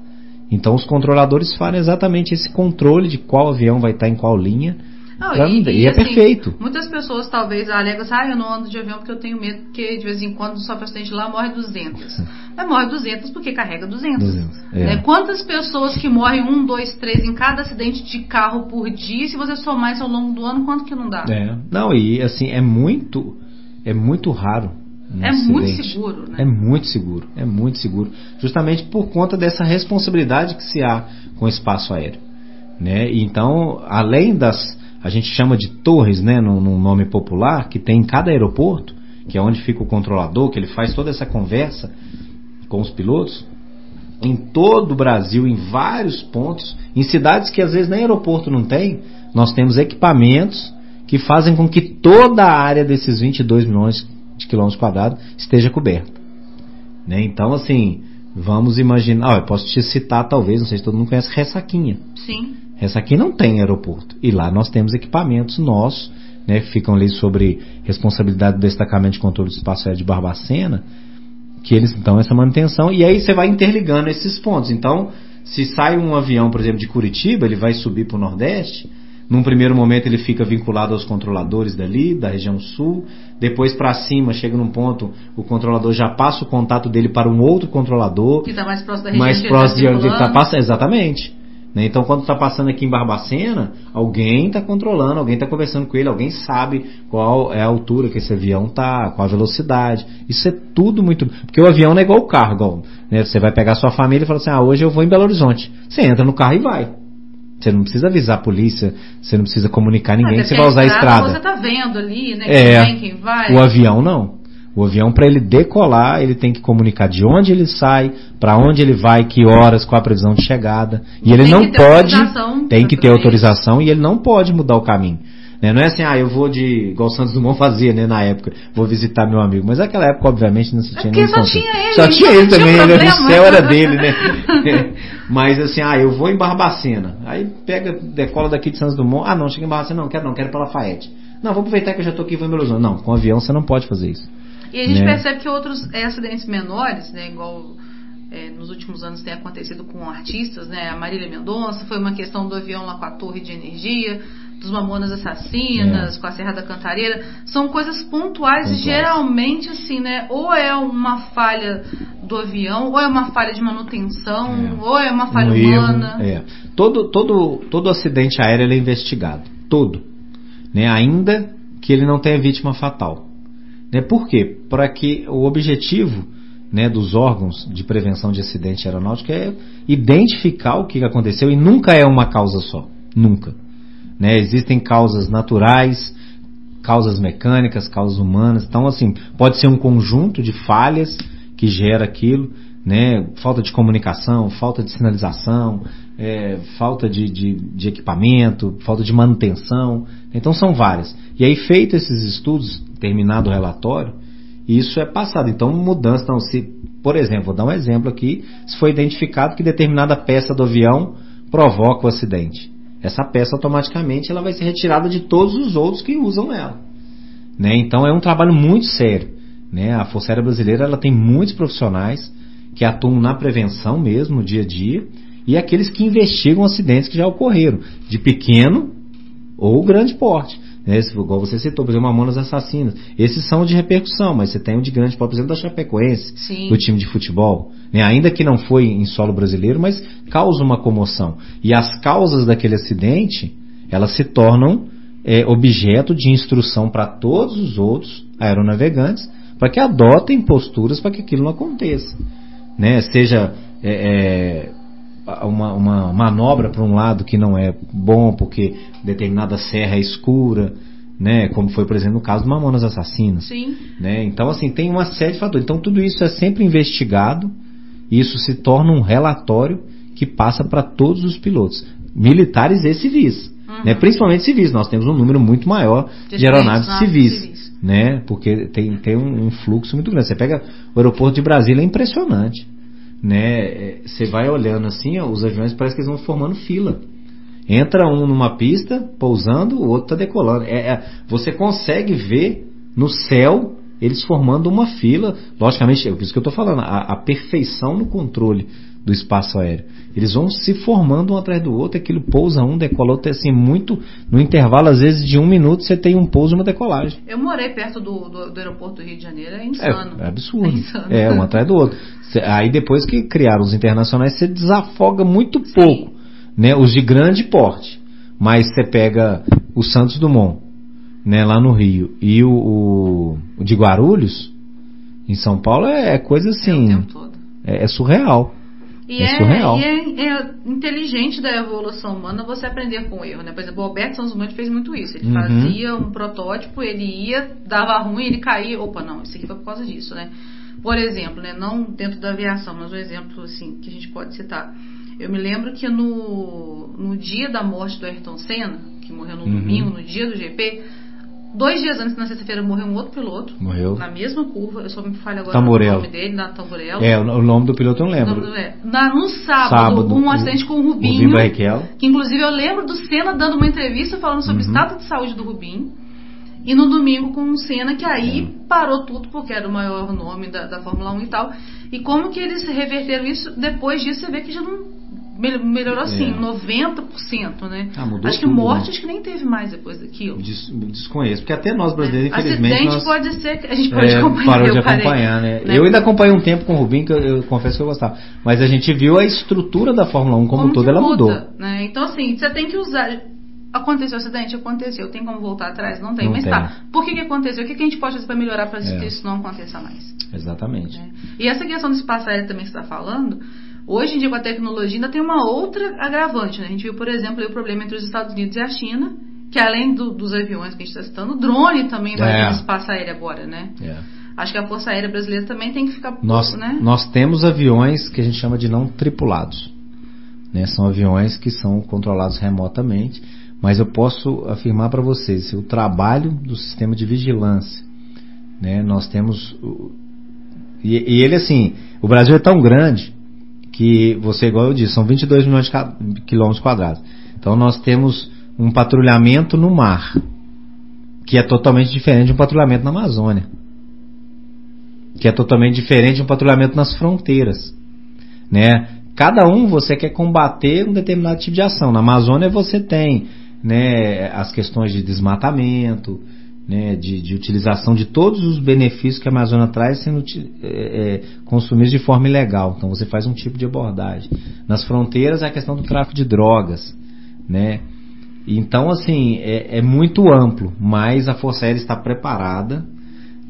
Então os controladores fazem exatamente esse controle de qual avião vai estar em qual linha não, e, e, e, é assim, perfeito. Muitas pessoas talvez alegam assim, ah, eu não ando de avião porque eu tenho medo, porque de vez em quando sofre acidente lá, morre 200. Mas morre 200 porque carrega 200. 200 é. né? Quantas pessoas que morrem um, dois, três em cada acidente de carro por dia, se você somar isso ao longo do ano, quanto que não dá? É. Não, e assim, é muito, é muito raro. Um é acidente. muito seguro, né? É muito seguro, é muito seguro. Justamente por conta dessa responsabilidade que se há com o espaço aéreo. Né? Então, além das a gente chama de torres, né, num, num nome popular, que tem em cada aeroporto, que é onde fica o controlador, que ele faz toda essa conversa com os pilotos, em todo o Brasil, em vários pontos, em cidades que às vezes nem aeroporto não tem, nós temos equipamentos que fazem com que toda a área desses 22 milhões de quilômetros quadrados esteja coberta. Né? Então, assim, vamos imaginar. eu posso te citar, talvez, não sei se todo mundo conhece, Ressaquinha. Sim. Essa aqui não tem aeroporto. E lá nós temos equipamentos nossos, né, que ficam ali sobre responsabilidade do destacamento de controle do espaço aéreo de Barbacena, que eles dão essa manutenção. E aí você vai interligando esses pontos. Então, se sai um avião, por exemplo, de Curitiba, ele vai subir para o Nordeste. Num primeiro momento ele fica vinculado aos controladores dali, da região sul. Depois para cima, chega num ponto, o controlador já passa o contato dele para um outro controlador. Que está mais próximo da região mais próximo de onde ele está passando. Exatamente. Né? Então, quando está passando aqui em Barbacena, alguém está controlando, alguém está conversando com ele, alguém sabe qual é a altura que esse avião está, qual a velocidade. Isso é tudo muito. Porque o avião não é igual o carro. Igual, né? Você vai pegar sua família e falar assim: ah, hoje eu vou em Belo Horizonte. Você entra no carro e vai. Você não precisa avisar a polícia, você não precisa comunicar ninguém que você vai usar a estrada. Você está vendo ali, né? É, quem vem, quem vai. O avião não. O avião, para ele decolar, ele tem que comunicar de onde ele sai, para onde ele vai, que horas, qual a previsão de chegada. E ele tem não pode. Tem que ter autorização e ele não pode mudar o caminho. Né? Não é assim, ah, eu vou de. igual o Santos Dumont fazia, né, na época, vou visitar meu amigo. Mas naquela época, obviamente, não se tinha é nem só tinha ele. Só tinha ele também, né? o céu era dele, né? <laughs> Mas assim, ah, eu vou em Barbacena. Aí pega, decola daqui de Santos Dumont. Ah, não, chega em Barbacena, não, quero não, quero para Lafayette. Não, vou aproveitar que eu já tô aqui e vou em Belo Horizonte. Não, com avião você não pode fazer isso. E a gente né? percebe que outros é, acidentes menores, né, igual é, nos últimos anos tem acontecido com artistas, né, a Marília Mendonça, foi uma questão do avião lá com a torre de energia, dos Mamonas Assassinas, é. com a Serra da Cantareira, são coisas pontuais, e geralmente assim, né, ou é uma falha do avião, ou é uma falha de manutenção, é. ou é uma falha um humana. Erro, é. Todo, todo, todo acidente aéreo é investigado, todo, né, ainda que ele não tenha vítima fatal. Né? Por quê? Para que o objetivo né, dos órgãos de prevenção de acidente aeronáutico é identificar o que aconteceu e nunca é uma causa só. Nunca. Né? Existem causas naturais, causas mecânicas, causas humanas. Então, assim, pode ser um conjunto de falhas que gera aquilo, né? Falta de comunicação, falta de sinalização, é, falta de, de, de, equipamento, falta de manutenção. Então são várias. E aí, feito esses estudos, terminado o relatório, isso é passado. Então, mudança. Então, se, por exemplo, vou dar um exemplo aqui, se foi identificado que determinada peça do avião provoca o acidente. Essa peça automaticamente ela vai ser retirada de todos os outros que usam ela. Né? Então é um trabalho muito sério. Né? A Força Aérea Brasileira ela tem muitos profissionais que atuam na prevenção mesmo, no dia a dia, e aqueles que investigam acidentes que já ocorreram, de pequeno ou grande porte. Né? Igual você citou, por exemplo, Mamonas Assassinas. Esses são de repercussão, mas você tem um de grande por exemplo, da Chapecoense, Sim. do time de futebol. Né? Ainda que não foi em solo brasileiro, mas causa uma comoção. E as causas daquele acidente, elas se tornam é, objeto de instrução para todos os outros aeronavegantes para que adotem posturas para que aquilo não aconteça. Né? Seja é, é, uma, uma manobra para um lado que não é bom porque determinada serra é escura, né? como foi, por exemplo, no caso do Mamonas Assassinas. Sim. Né? Então, assim, tem uma série de fatores. Então, tudo isso é sempre investigado e isso se torna um relatório que passa para todos os pilotos, militares e civis. Uhum. Né? Principalmente civis, nós temos um número muito maior de, De aeronaves naves civis, civis. né? Porque tem, tem um, um fluxo muito grande. Você pega o aeroporto de Brasília, é impressionante. Né? Você vai olhando assim, ó, os aviões parece que eles vão formando fila. Entra um numa pista, pousando, o outro está decolando. É, é, você consegue ver no céu eles formando uma fila. Logicamente, é isso que eu estou falando, a, a perfeição no controle do espaço aéreo. Eles vão se formando um atrás do outro, aquilo pousa um, decola outro, assim, muito, no intervalo, às vezes, de um minuto, você tem um pouso e uma decolagem. Eu morei perto do, do, do aeroporto do Rio de Janeiro, é insano. É, é absurdo. É insano. É, um atrás do outro. Aí depois que criaram os internacionais, você desafoga muito pouco, né? Os de grande porte. Mas você pega o Santos Dumont, né, lá no Rio, e o, o, o de Guarulhos, em São Paulo, é, é coisa É o assim, tempo todo. é, é surreal. E É é, surreal. e é- é inteligente da evolução humana você aprender com o erro, né? Por exemplo, o Alberto Santos Dumont fez muito isso. Ele Uhum. fazia um protótipo, ele ia, dava ruim, ele caía. Opa, não, isso aqui foi por causa disso, né? Por exemplo, né? Não dentro da aviação, mas um exemplo assim que a gente pode citar. Eu me lembro que no, no dia da morte do Ayrton Senna, que morreu no Uhum. domingo, no dia do GP, dois dias antes, na sexta-feira, morreu um outro piloto. Morreu. Na mesma curva, eu só me falho agora Tamborello. o nome dele, na Tamborello. É, o, o nome do piloto eu não lembro. não é. Na, no sábado, Sábado, um o- acidente com o O Rubinho. Rubinho Barrichello. Que inclusive eu lembro do Senna dando uma entrevista falando sobre o Uhum. estado de saúde do Rubinho. E no domingo com o Senna, que aí É. parou tudo, porque era o maior nome da, da Fórmula 1 e tal. E como que eles reverteram isso, depois disso você vê que já não melhorou assim, É. 90%, né? Ah, mudou acho que tudo, morte né? acho que nem teve mais depois daquilo. Des- desconheço, porque até nós brasileiros, infelizmente, Acidente nós, pode ser que a gente pode É, acompanhar. parou de acompanhar, né? Eu ainda acompanhei um tempo com o Rubinho, que eu, eu confesso que eu gostava. Mas a gente viu a estrutura da Fórmula 1 como, um todo, que ela muda, mudou. Né? Então, assim, você tem que usar. Aconteceu o acidente? Aconteceu. Tem como voltar atrás? Não tem. Não mas tem. tá. Por que, que aconteceu? O que, que a gente pode fazer para melhorar para É. que isso não aconteça mais? Exatamente. né? E essa questão do espaço aéreo também que você está falando, hoje em dia com a tecnologia ainda tem uma outra agravante. Né? A gente viu, por exemplo, o problema entre os Estados Unidos e a China, que além do- dos aviões que a gente está citando, o drone também vai É. no espaço aéreo agora, né? É. Acho que a Força Aérea Brasileira também tem que ficar Nós, pouco, né? nós temos aviões que a gente chama de não tripulados. Né? São aviões que são controlados remotamente, mas eu posso afirmar para vocês, o trabalho do sistema de vigilância, né? nós temos... E, e ele assim, o Brasil é tão grande que você, igual eu disse, são 22 milhões de quilômetros quadrados. Então nós temos um patrulhamento no mar, que é totalmente diferente de um patrulhamento na Amazônia que é totalmente diferente de um patrulhamento nas fronteiras, né? Cada um você quer combater um determinado tipo de ação. Na Amazônia você tem, né, as questões de desmatamento, né, de, de utilização de todos os benefícios que a Amazônia traz sendo é, é, consumidos de forma ilegal. Então você faz um tipo de abordagem. Nas fronteiras é a questão do tráfico de drogas, né? Então assim é, é muito amplo, mas a Força Aérea está preparada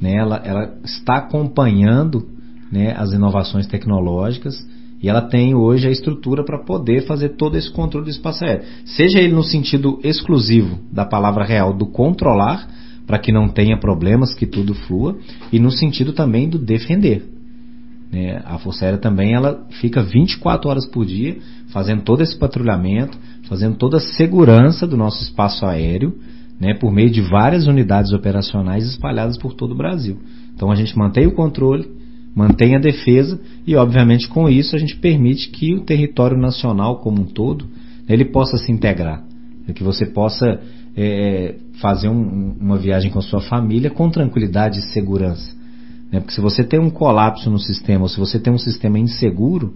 né, ela, ela está acompanhando né, as inovações tecnológicas e ela tem hoje a estrutura para poder fazer todo esse controle do espaço aéreo. Seja ele no sentido exclusivo da palavra real do controlar, para que não tenha problemas, que tudo flua, e no sentido também do defender. né? A Força Aérea também ela fica 24 horas por dia fazendo todo esse patrulhamento, fazendo toda a segurança do nosso espaço aéreo, né, por meio de várias unidades operacionais espalhadas por todo o Brasil. Então a gente mantém o controle, mantém a defesa e, obviamente, com isso a gente permite que o território nacional como um todo ele possa se integrar, né, que você possa é, fazer um- uma viagem com a sua família com tranquilidade e segurança. Né? Porque se você tem um colapso no sistema, ou se você tem um sistema inseguro,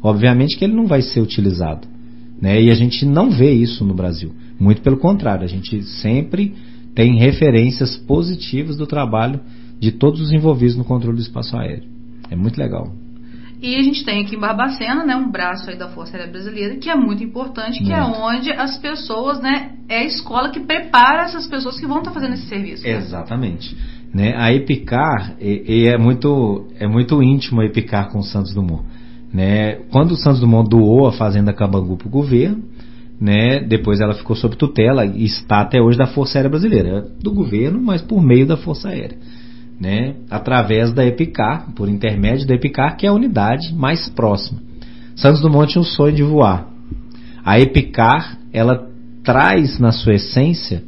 obviamente que ele não vai ser utilizado. Né? E a gente não vê isso no Brasil. Muito pelo contrário, a gente sempre tem referências positivas do trabalho de todos os envolvidos no controle do espaço aéreo. É muito legal. E a gente tem aqui em Barbacena, né, um braço aí da Força Aérea Brasileira, que é muito importante, que é muito. é onde as pessoas, né, é a escola que prepara essas pessoas que vão estar fazendo esse serviço. Né? Exatamente. Né? A Epicar, e, e, é muito é muito íntimo a Epicar com o Santos Dumont. Né? Quando o Santos Dumont doou a Fazenda Cabangu para o governo, né, depois ela ficou sob tutela e está até hoje da Força Aérea Brasileira, do governo, mas por meio da Força Aérea né, através da Epicar, por intermédio da Epicar, que é a unidade mais próxima. Santos Dumont tinha um sonho de voar. A Epicar, ela traz na sua essência,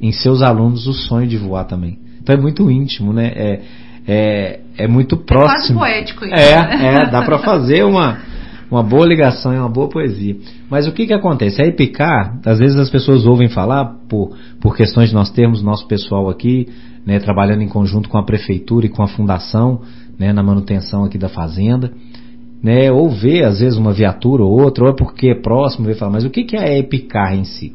em seus alunos, o sonho de voar também. Então é muito íntimo, né? É, é, é muito próximo. É quase poético isso. É, né? é dá para fazer uma, uma boa ligação e uma boa poesia. Mas o que que acontece? A Epicar, às vezes as pessoas ouvem falar, por, por questões de nós termos nosso pessoal aqui, né, trabalhando em conjunto com a prefeitura e com a fundação, né, na manutenção aqui da fazenda, né, ou ver às vezes uma viatura ou outra, ou é porque é próximo, ver falar, mas o que, que é a EPICAR em si?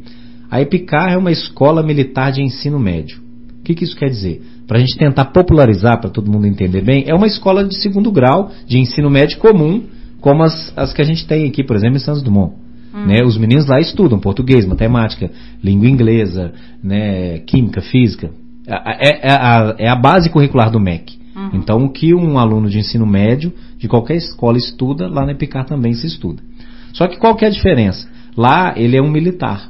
A EPICAR é uma escola militar de ensino médio. O que, que isso quer dizer? Para a gente tentar popularizar, para todo mundo entender bem, é uma escola de segundo grau de ensino médio comum, como as, as que a gente tem aqui, por exemplo, em Santos Dumont. Hum. Né, os meninos lá estudam português, matemática, língua inglesa, né, química, física, é, é, a, é a base curricular do MEC. Uhum. Então, o que um aluno de ensino médio de qualquer escola estuda, lá na EPICAR também se estuda. Só que qual que é a diferença? Lá ele é um militar.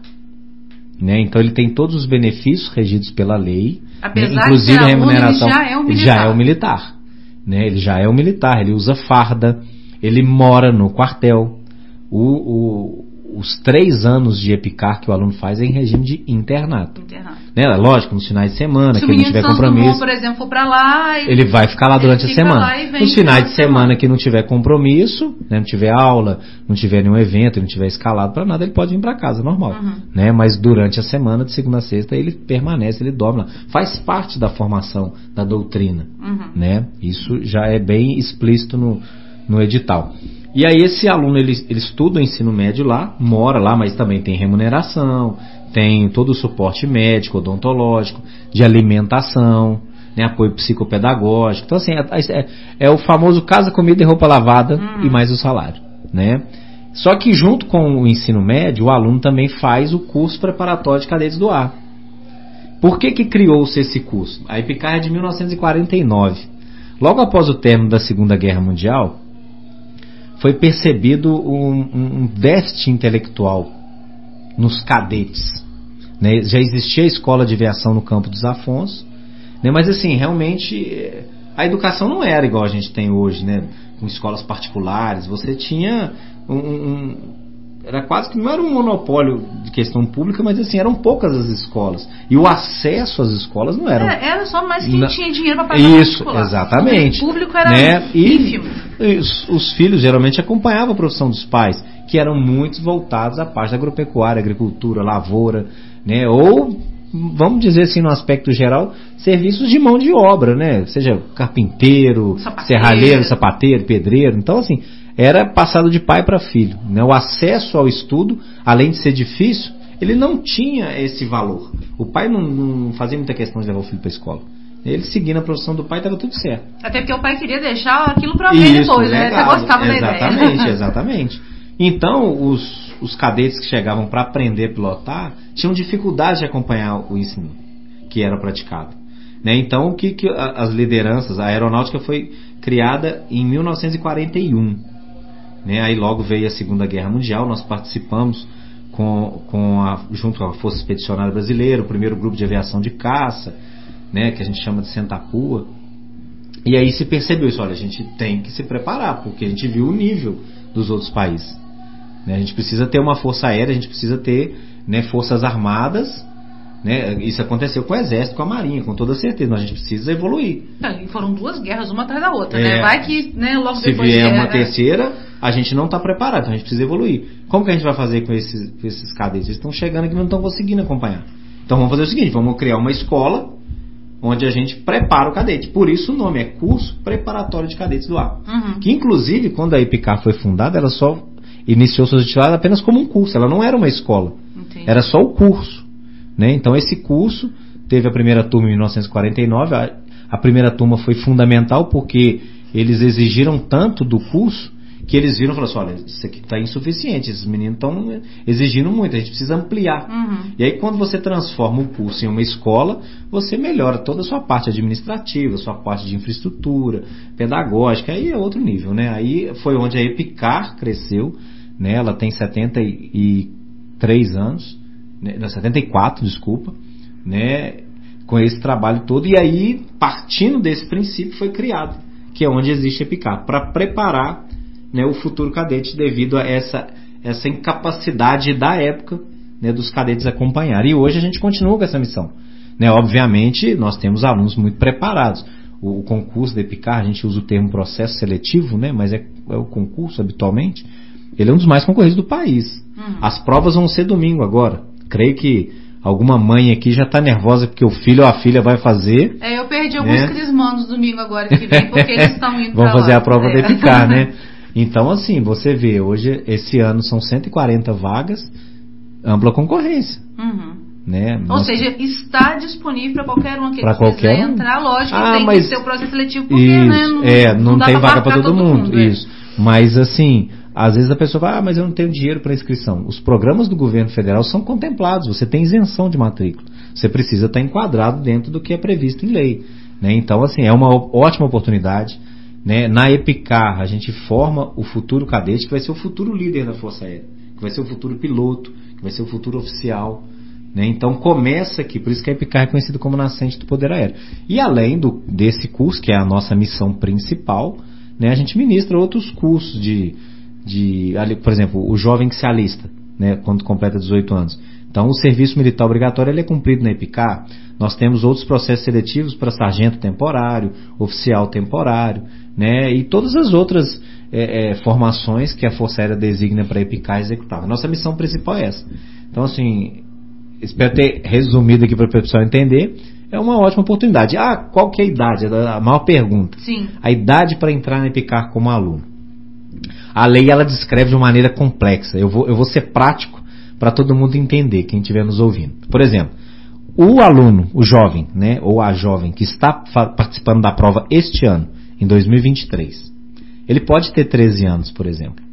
Né? Então ele tem todos os benefícios regidos pela lei, né? inclusive a remuneração. Ele já é um militar. Já é um militar né? Ele já é um militar, ele usa farda, ele mora no quartel. O, o, os três anos de EPICAR que o aluno faz é em regime de internato. internato. Né? Lógico, nos finais de semana, Se que ele não tiver compromisso. Dumont, por exemplo, for para lá. Ele vai ficar lá durante a semana. Nos finais de semana, semana que não tiver compromisso, né? não tiver aula, não tiver nenhum evento, não tiver escalado para nada, ele pode vir para casa, normal. Uhum. Né? Mas durante a semana, de segunda a sexta, ele permanece, ele dorme lá. Faz parte da formação da doutrina. Uhum. Né? Isso já é bem explícito no, no edital. E aí esse aluno ele, ele estuda o ensino médio lá, mora lá, mas também tem remuneração, tem todo o suporte médico, odontológico, de alimentação, né, apoio psicopedagógico. Então assim, é, é, é o famoso casa, comida e roupa lavada hum. e mais o salário, né? Só que junto com o ensino médio, o aluno também faz o curso preparatório de cadetes do ar. Por que que criou-se esse curso? A EPICAR é de 1949. Logo após o término da Segunda Guerra Mundial, foi percebido um, um déficit intelectual nos cadetes. Né? Já existia a escola de aviação no Campo dos Afonso, né? mas assim, realmente eh, a educação não era igual a gente tem hoje, né? com escolas particulares. Você tinha um, um era quase que não era um monopólio de questão pública, mas assim, eram poucas as escolas. E o acesso às escolas não era. É, era só mais quem na... tinha dinheiro para pagar Isso, exatamente. O público era né? e, e os, os, filhos geralmente acompanhavam a profissão dos pais, que eram muito voltados à parte da agropecuária, agricultura, lavoura, né? Ou vamos dizer assim no aspecto geral, serviços de mão de obra, né? Seja carpinteiro, sapateiro. serralheiro, sapateiro, pedreiro. Então assim, era passado de pai para filho. Né? O acesso ao estudo, além de ser difícil, ele não tinha esse valor. O pai não, não fazia muita questão de levar o filho para a escola. Ele seguindo a profissão do pai estava tudo certo. Até porque o pai queria deixar aquilo para ver depois, né? Você gostava da ideia. Exatamente, <laughs> exatamente. Então, os, os cadetes que chegavam para aprender a pilotar tinham dificuldade de acompanhar o ensino que era praticado. Né? Então, o que, que as lideranças, a aeronáutica foi criada em 1941. Né? Aí logo veio a Segunda Guerra Mundial, nós participamos com, com a, junto com a Força Expedicionária Brasileira, o primeiro grupo de aviação de caça, né, que a gente chama de Sentapua. E aí se percebeu isso, olha, a gente tem que se preparar, porque a gente viu o nível dos outros países. Né? A gente precisa ter uma força aérea, a gente precisa ter né, forças armadas né? Isso aconteceu com o Exército, com a Marinha, com toda certeza. Mas a gente precisa evoluir. É, e foram duas guerras, uma atrás da outra. Né? É, né? Vai que né, logo se depois. Se vier uma terceira, a gente não está preparado, então a gente precisa evoluir. Como que a gente vai fazer com esses, com esses cadetes? Eles estão chegando aqui e não estão conseguindo acompanhar. Então vamos fazer o seguinte: vamos criar uma escola onde a gente prepara o cadete. Por isso o nome é Curso Preparatório de Cadetes do Ar. Uhum. Que inclusive, quando a EPICAR foi fundada, ela só iniciou suas atividades apenas como um curso, ela não era uma escola. Entendi. Era só o curso. Né? Então esse curso teve a primeira turma em 1949. A, a primeira turma foi fundamental porque eles exigiram tanto do curso que eles viram e falaram assim, olha, isso aqui está insuficiente, esses meninos estão exigindo muito, a gente precisa ampliar. Uhum. E aí quando você transforma o curso em uma escola, você melhora toda a sua parte administrativa, sua parte de infraestrutura, pedagógica, aí é outro nível, né? Aí foi onde a Epicar cresceu, né? Ela tem 73 anos, né? Não, 74, desculpa, né? Com esse trabalho todo, e aí, partindo desse princípio, foi criado, que é onde existe a Epicar, para preparar né, o futuro cadete devido a essa, essa incapacidade da época né, dos cadetes acompanhar. E hoje a gente continua com essa missão. Né? Obviamente, nós temos alunos muito preparados. O, o, concurso da EPICAR, a gente usa o termo processo seletivo, né, mas é, é, o concurso habitualmente. Ele é um dos mais concorridos do país. Uhum. As provas vão ser domingo agora. Creio que alguma mãe aqui já está nervosa porque o filho ou a filha vai fazer. É, eu perdi alguns né? crismandos domingo agora que vem, porque eles estão indo <laughs> Vão fazer lá. a prova é. da EPICAR, né? <laughs> Então, assim, você vê, hoje, esse ano são 140 vagas, ampla concorrência. Uhum. Né? Ou Nós- seja, está disponível para qualquer um que Pra quiser qualquer um. entrar, lógico Ah, tem mas- que ser o processo seletivo, porque Isso, né, não, é, não, dá tem vaga para marcar todo, mundo, é. isso. Mas assim, às vezes a pessoa fala, ah, mas eu não tenho dinheiro para inscrição. Os programas do governo federal são contemplados, você tem isenção de matrícula. Você precisa estar enquadrado dentro do que é previsto em lei. Né? Então, assim, é uma ótima oportunidade. Né? Na EPICAR, a gente forma o futuro cadete, que vai ser o futuro líder da Força Aérea, que vai ser o futuro piloto, que vai ser o futuro oficial. Né? Então começa aqui, por isso que a EPICAR é conhecida como nascente do poder aéreo. E além do, desse curso, que é a nossa missão principal, né, a gente ministra outros cursos de, de por exemplo, o jovem que se alista, né, quando completa 18 anos. Então o serviço militar obrigatório ele é cumprido na EPICAR. Nós temos outros processos seletivos para sargento temporário, oficial temporário, né, e todas as outras é, é, formações que a Força Aérea designa para EPICAR executar. Nossa missão principal é essa. Então, assim, espero ter resumido aqui para o pessoal entender. É uma ótima oportunidade. Ah, qual que é a idade? É a maior pergunta. Sim. A idade para entrar na EPICAR como aluno. A lei ela descreve de uma maneira complexa. Eu vou, eu vou ser prático para todo mundo entender, quem estiver nos ouvindo. Por exemplo, o aluno, o jovem, né, ou a jovem que está participando da prova este ano, em 2023, ele pode ter 13 anos, por exemplo.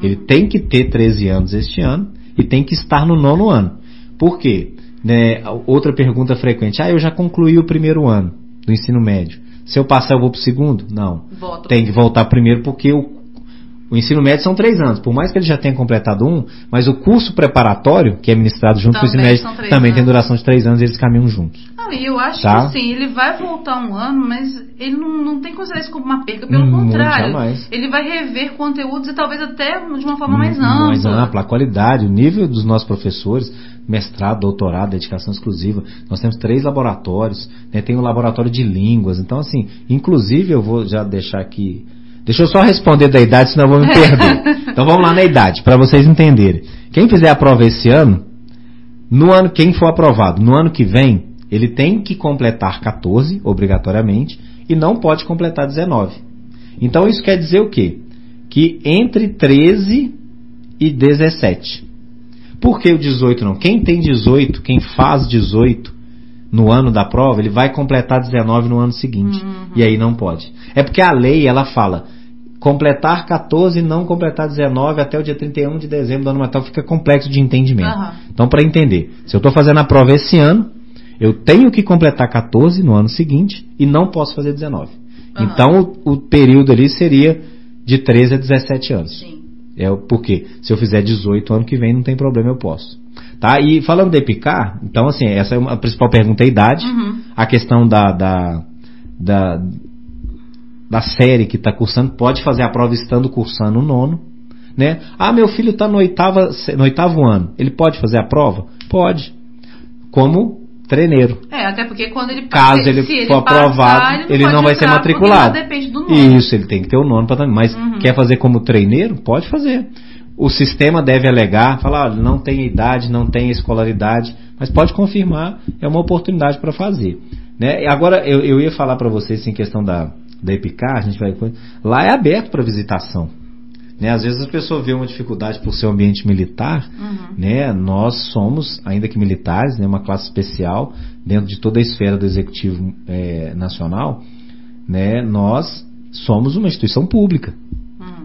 Ele tem que ter 13 anos este ano e tem que estar no nono ano. Por quê? Né, outra pergunta frequente. Ah, eu já concluí o primeiro ano do ensino médio. Se eu passar, eu vou para o segundo? Não. Volta. Tem que voltar primeiro porque o, o ensino médio são três anos. Por mais que ele já tenha completado um, mas o curso preparatório, que é ministrado junto com o ensino Também médio, também tem anos. duração de três anos e eles caminham juntos. Não, e eu acho Tá. que assim, ele vai voltar um ano, mas ele não, não tem que considerar isso como uma perca, pelo Hum, contrário. Ele vai rever conteúdos e talvez até de uma forma mais Hum, ampla. Mais ampla, a qualidade, o nível dos nossos professores, mestrado, doutorado, dedicação exclusiva. Nós temos três laboratórios, né, tem o laboratório de línguas. Então, assim, inclusive eu vou já deixar aqui. Deixa eu só responder da idade, senão eu vou me <laughs> perder. então vamos lá na idade, para vocês entenderem. Quem fizer a prova esse ano, no ano, quem for aprovado, no ano que vem, ele tem que completar 14, obrigatoriamente, e não pode completar 19. Então isso quer dizer o quê? Que entre 13 e 17. Por que o 18 não? Quem tem 18, quem faz 18 no ano da prova, ele vai completar 19 no ano seguinte. Uhum. E aí não pode. É porque a lei, ela fala, completar 14 e não completar 19 até o dia 31 de dezembro do ano natal fica complexo de entendimento. Aham. Então, para entender, se eu estou fazendo a prova esse ano, eu tenho que completar 14 no ano seguinte e não posso fazer 19. Aham. Então, o, o período ali seria de 13 a 17 anos. Sim. É o porque se eu fizer 18 ano que vem não tem problema, eu posso. Tá? E falando de EPICAR, então assim, essa é uma- a principal pergunta é a idade, Uhum. a questão da, da, da, da série que está cursando, pode fazer a prova estando cursando o nono. Né? Ah, meu filho está no, oitava, no oitavo ano, ele pode fazer a prova? Pode. Como treineiro. É, até porque quando ele Caso se ele se for aprovado, ele não, pode vai ser matriculado. Isso, ele tem que ter o nono para também. Mas Uhum. quer fazer como treineiro? Pode fazer. O sistema deve alegar, falar, olha, não tem idade, não tem escolaridade, mas pode confirmar, é uma oportunidade para fazer. Né? Agora, eu, eu ia falar para vocês em questão da, da Epicar, a gente vai. Lá é aberto para visitação. Né? Às vezes as pessoas vêem uma dificuldade por ser um ambiente militar. Uhum. Né? Nós somos, ainda que militares, né, uma classe especial dentro de toda a esfera do executivo é, nacional. Né? Nós somos uma instituição pública.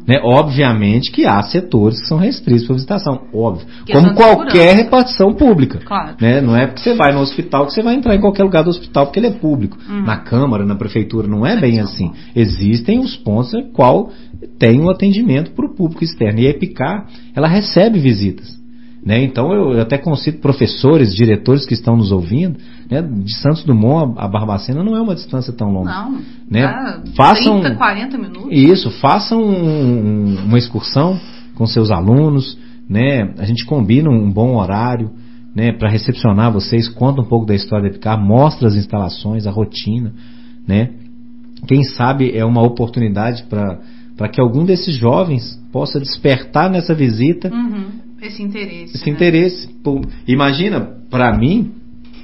Né? Obviamente que há setores que são restritos para visitação, óbvio. Como qualquer repartição pública. Claro. Né? Não é porque você vai no hospital que você vai entrar em qualquer lugar do hospital porque ele é público. Uhum. Na Câmara, na Prefeitura, não é bem assim. Existem os pontos em qual tem o um atendimento para o público externo. E a EPICAR, ela recebe visitas. Né? Então eu até consigo professores, diretores que estão nos ouvindo, né? de Santos Dumont a Barbacena não é uma distância tão longa. Não, né? façam, 30, 40 minutos. Isso, façam um, uma excursão com seus alunos, né? a gente combina um bom horário né? para recepcionar vocês, conta um pouco da história da Epicar, mostra as instalações, a rotina. Né? Quem sabe é uma oportunidade para que algum desses jovens possa despertar nessa visita uhum esse interesse. Esse né? interesse. Imagina, para mim,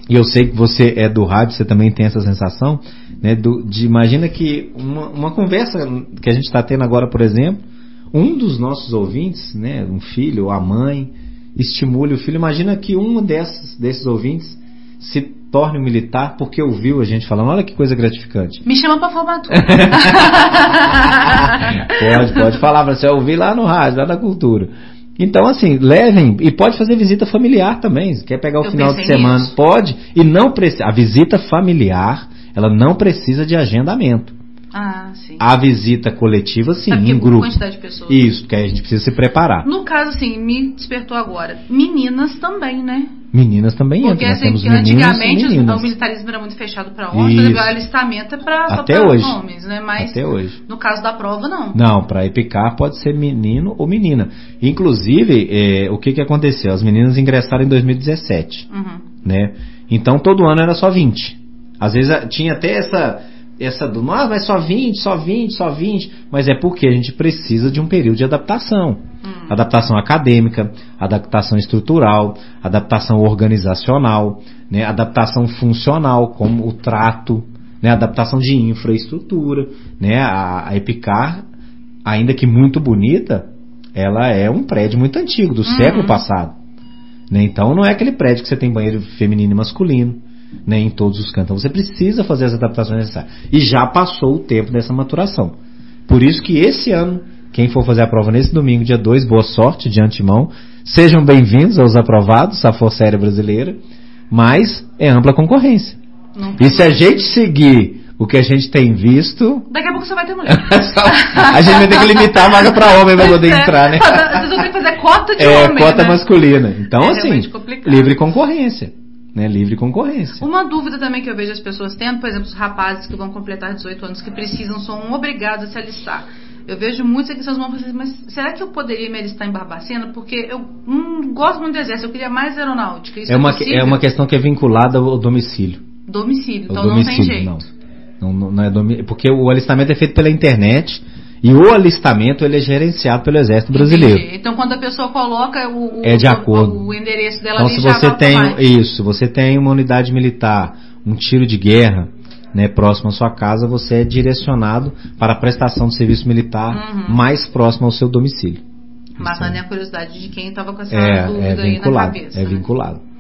e eu sei que você é do rádio, você também tem essa sensação, né? Do, de imagina que uma, uma conversa que a gente está tendo agora, por exemplo, um dos nossos ouvintes, né? Um filho ou a mãe, estimule o filho. Imagina que um desses, desses ouvintes se torne um militar porque ouviu a gente falando, olha que coisa gratificante. Me chama para formatura. <laughs> <laughs> pode, pode falar, você ouvir lá no rádio, lá na cultura. Então, assim, levem e pode fazer visita familiar também. Quer pegar o Eu final de semana? Nisso. Pode. E não precisa. A visita familiar, ela não precisa de agendamento. Ah, sim. A visita coletiva, sim, em grupo. quantidade de pessoas. Isso, porque aí a gente precisa se preparar. No caso, assim, me despertou agora. Meninas também, né? Meninas também Porque entram. Porque assim, antigamente o militarismo era muito fechado para homens, o alistamento é para Até hoje. homens, né? Mas Até hoje. no caso da prova, não. Não, para epicar pode ser menino ou menina. Inclusive, é, o que, que aconteceu? As meninas ingressaram em 2017, uhum. né? Então todo ano era só 20. Às vezes tinha até essa essa do, ah, mas só 20, só 20, só 20, mas é porque a gente precisa de um período de adaptação. Hum. Adaptação acadêmica, adaptação estrutural, adaptação organizacional, né, adaptação funcional, como o trato, né, adaptação de infraestrutura. Né, a, a Epicar, ainda que muito bonita, ela é um prédio muito antigo, do uhum. século passado. Né, então não é aquele prédio que você tem banheiro feminino e masculino né, em todos os cantos. Então você precisa fazer as adaptações necessárias. E já passou o tempo dessa maturação. Por isso que esse ano, quem for fazer a prova nesse domingo, dia 2, boa sorte de antemão. Sejam bem-vindos aos aprovados, a Força Aérea Brasileira, mas é ampla concorrência. E se a gente seguir o que a gente tem visto. Daqui a pouco você vai ter mulher. <laughs> a gente vai ter que limitar a vaga para homem para poder é. entrar, né? Vocês vão ter que fazer cota de é, homem. Cota né? masculina. Então, é assim, livre concorrência né, livre concorrência. Uma dúvida também que eu vejo as pessoas tendo, por exemplo, os rapazes que vão completar 18 anos, que precisam, são obrigados a se alistar. Eu vejo muitos aqui que vocês vão fazer, mas será que eu poderia me alistar em Barbacena? Porque eu não gosto muito do exército, eu queria mais aeronáutica. Isso é, uma, é, é uma questão que é vinculada ao domicílio. Domicílio, então domicílio, não tem jeito. Não, não, não é domi... Porque o alistamento é feito pela internet e o alistamento ele é gerenciado pelo Exército Brasileiro. Entendi. Então quando a pessoa coloca o, o é de acordo. O, o endereço dela então, se você tem isso, você tem uma unidade militar, um tiro de guerra, né, próximo à sua casa, você é direcionado para a prestação de serviço militar uhum. mais próximo ao seu domicílio. Matando a curiosidade de quem estava com essa é, dúvida é aí na cabeça. É né? vinculado.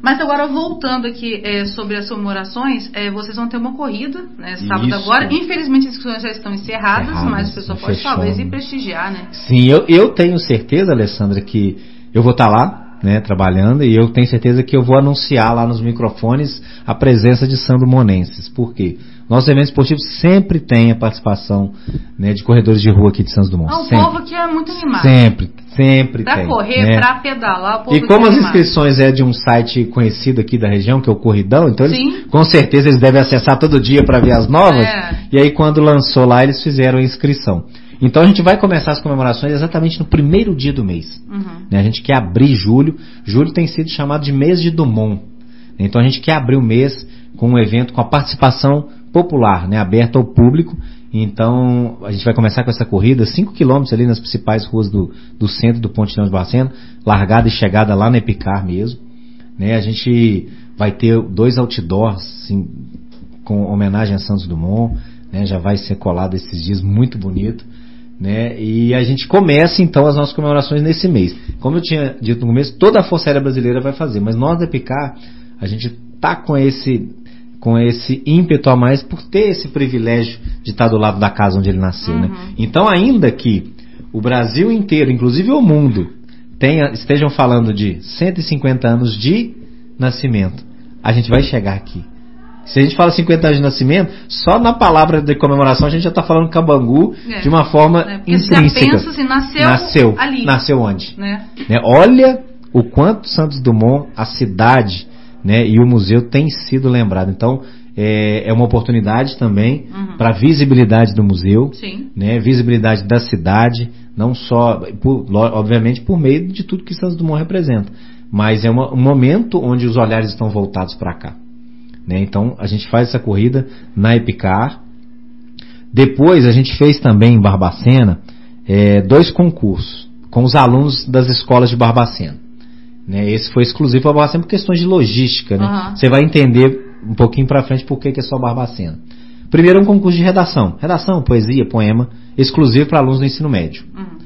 Mas agora, voltando aqui é, sobre as comemorações, é, vocês vão ter uma corrida, né? Sábado Isso. agora. Infelizmente, as inscrições já estão encerradas, encerradas mas a pessoa pode talvez ir prestigiar, né? Sim, eu, eu tenho certeza, Alessandra, que eu vou estar lá, né, trabalhando, e eu tenho certeza que eu vou anunciar lá nos microfones a presença de Sandro Monenses. Por quê? Nossos eventos esportivos sempre têm a participação né, de corredores de rua aqui de Santos Dumont. Ah, o sempre. povo aqui é muito animado. Sempre, sempre pra tem. Pra correr, né? pra pedalar, o povo E como é as inscrições é de um site conhecido aqui da região, que é o Corridão, então eles, com certeza eles devem acessar todo dia para ver as novas. É. E aí quando lançou lá, eles fizeram a inscrição. Então a gente vai começar as comemorações exatamente no primeiro dia do mês. Uhum. Né? A gente quer abrir julho. Julho tem sido chamado de mês de Dumont. Então a gente quer abrir o mês com um evento com a participação popular, né, aberta ao público. Então, a gente vai começar com essa corrida, 5 km ali nas principais ruas do, do centro do Ponte de Barbacena, largada e chegada lá na Epicar mesmo. Né, a gente vai ter dois outdoors, assim, com homenagem a Santos Dumont, né, já vai ser colado esses dias, muito bonito. Né? E a gente começa então as nossas comemorações nesse mês. Como eu tinha dito no começo, toda a Força Aérea Brasileira vai fazer, mas nós da Picar, a gente tá com esse com esse ímpeto a mais por ter esse privilégio de estar do lado da casa onde ele nasceu, né? uhum. né? Então, ainda que o Brasil inteiro, inclusive o mundo, tenha, estejam falando de 150 anos de nascimento, a gente vai chegar aqui. Se a gente fala 50 anos de nascimento, só na palavra de comemoração a gente já está falando Cabangu é. de uma forma é, intrínseca. Você pensa assim, nasceu, nasceu ali. Nasceu onde? Né? Né? Olha o quanto Santos Dumont, a cidade né, e o museu tem sido lembrado. Então, é, é uma oportunidade também uhum. para visibilidade do museu, Sim. né, visibilidade da cidade, não só, por, obviamente, por meio de tudo que Santos Dumont representa, mas é uma, um momento onde os olhares estão voltados para cá. Né? Então a gente faz essa corrida na Epicar. Depois a gente fez também em Barbacena é, dois concursos com os alunos das escolas de Barbacena. Né? Esse foi exclusivo para Barbacena por questões de logística. Né? Uhum. Você vai entender um pouquinho para frente por que, que é só Barbacena. Primeiro um concurso de redação. Redação, poesia, poema, exclusivo para alunos do ensino médio. Uhum.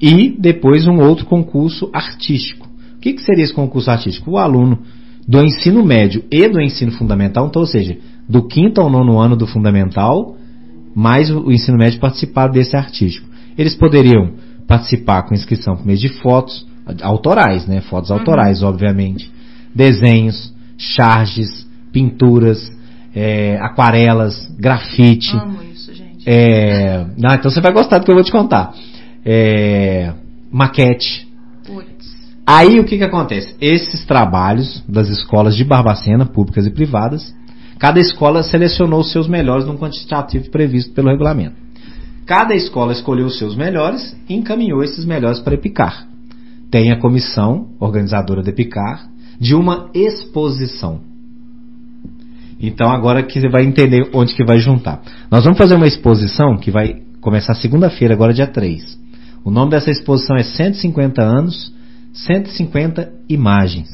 E depois um outro concurso artístico. O que, que seria esse concurso artístico? O aluno do ensino médio e do ensino fundamental, então, ou seja, do quinto ao nono ano do fundamental, mais o ensino médio participar desse artístico. Eles poderiam participar com inscrição por meio de fotos autorais, né? Fotos uhum. autorais, obviamente. Desenhos, charges, pinturas, é, aquarelas, grafite. Amo isso, gente. É, então você vai gostar do que eu vou te contar. É, maquete, Aí o que, que acontece? Esses trabalhos das escolas de Barbacena, públicas e privadas, cada escola selecionou os seus melhores num quantitativo previsto pelo regulamento. Cada escola escolheu os seus melhores e encaminhou esses melhores para Epicar. Tem a comissão organizadora da Epicar de uma exposição. Então agora que você vai entender onde que vai juntar. Nós vamos fazer uma exposição que vai começar segunda-feira, agora dia 3. O nome dessa exposição é 150 anos 150 imagens.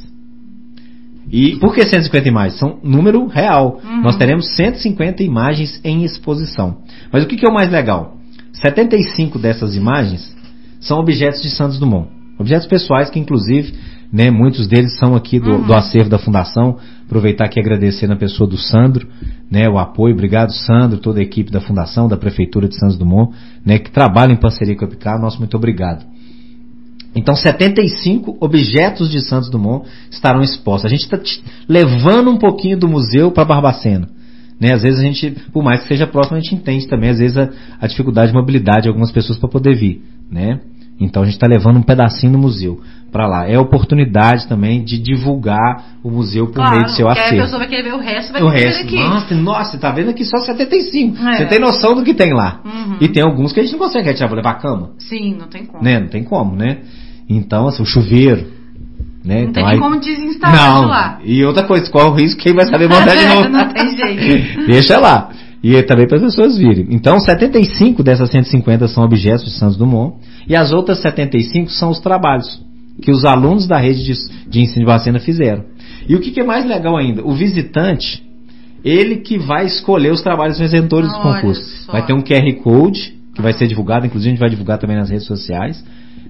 E por que 150 imagens? São número real. Uhum. Nós teremos 150 imagens em exposição. Mas o que, que é o mais legal? 75 dessas imagens são objetos de Santos Dumont. Objetos pessoais que, inclusive, né, muitos deles são aqui do, uhum. do acervo da Fundação. Aproveitar aqui e agradecer na pessoa do Sandro, né, o apoio. Obrigado, Sandro, toda a equipe da Fundação, da Prefeitura de Santos Dumont, né, que trabalha em parceria com a Epicar. Nosso muito obrigado. Então, 75 objetos de Santos Dumont estarão expostos. A gente está levando um pouquinho do museu para Barbacena. Né? Às vezes a gente, por mais que seja próximo, a gente entende também, às vezes, a, a dificuldade de mobilidade de algumas pessoas para poder vir. Né? Então a gente está levando um pedacinho do museu para lá. É oportunidade também de divulgar o museu por claro, meio do seu acervo. a pessoa vai querer ver o resto, vai o resto, aqui. Nossa, nossa, você tá vendo aqui só 75. É. Você tem noção do que tem lá. Uhum. E tem alguns que a gente não consegue retirar para levar a cama. Sim, não tem como. Né? Não tem como, né? Então, assim, o chuveiro. Né? Não então, tem aí... como desinstalar não. lá. E outra coisa, qual o risco? Quem vai saber mandar de <laughs> novo? não tem jeito. <laughs> Deixa lá. E também para as pessoas virem. Então, 75 dessas 150 são objetos de Santos Dumont. E as outras 75 são os trabalhos que os alunos da rede de, de ensino de vacina fizeram. E o que, que, é mais legal ainda? O visitante, ele que vai escolher os trabalhos vencedores do concurso. Vai ter um QR Code que vai ser divulgado, inclusive a gente vai divulgar também nas redes sociais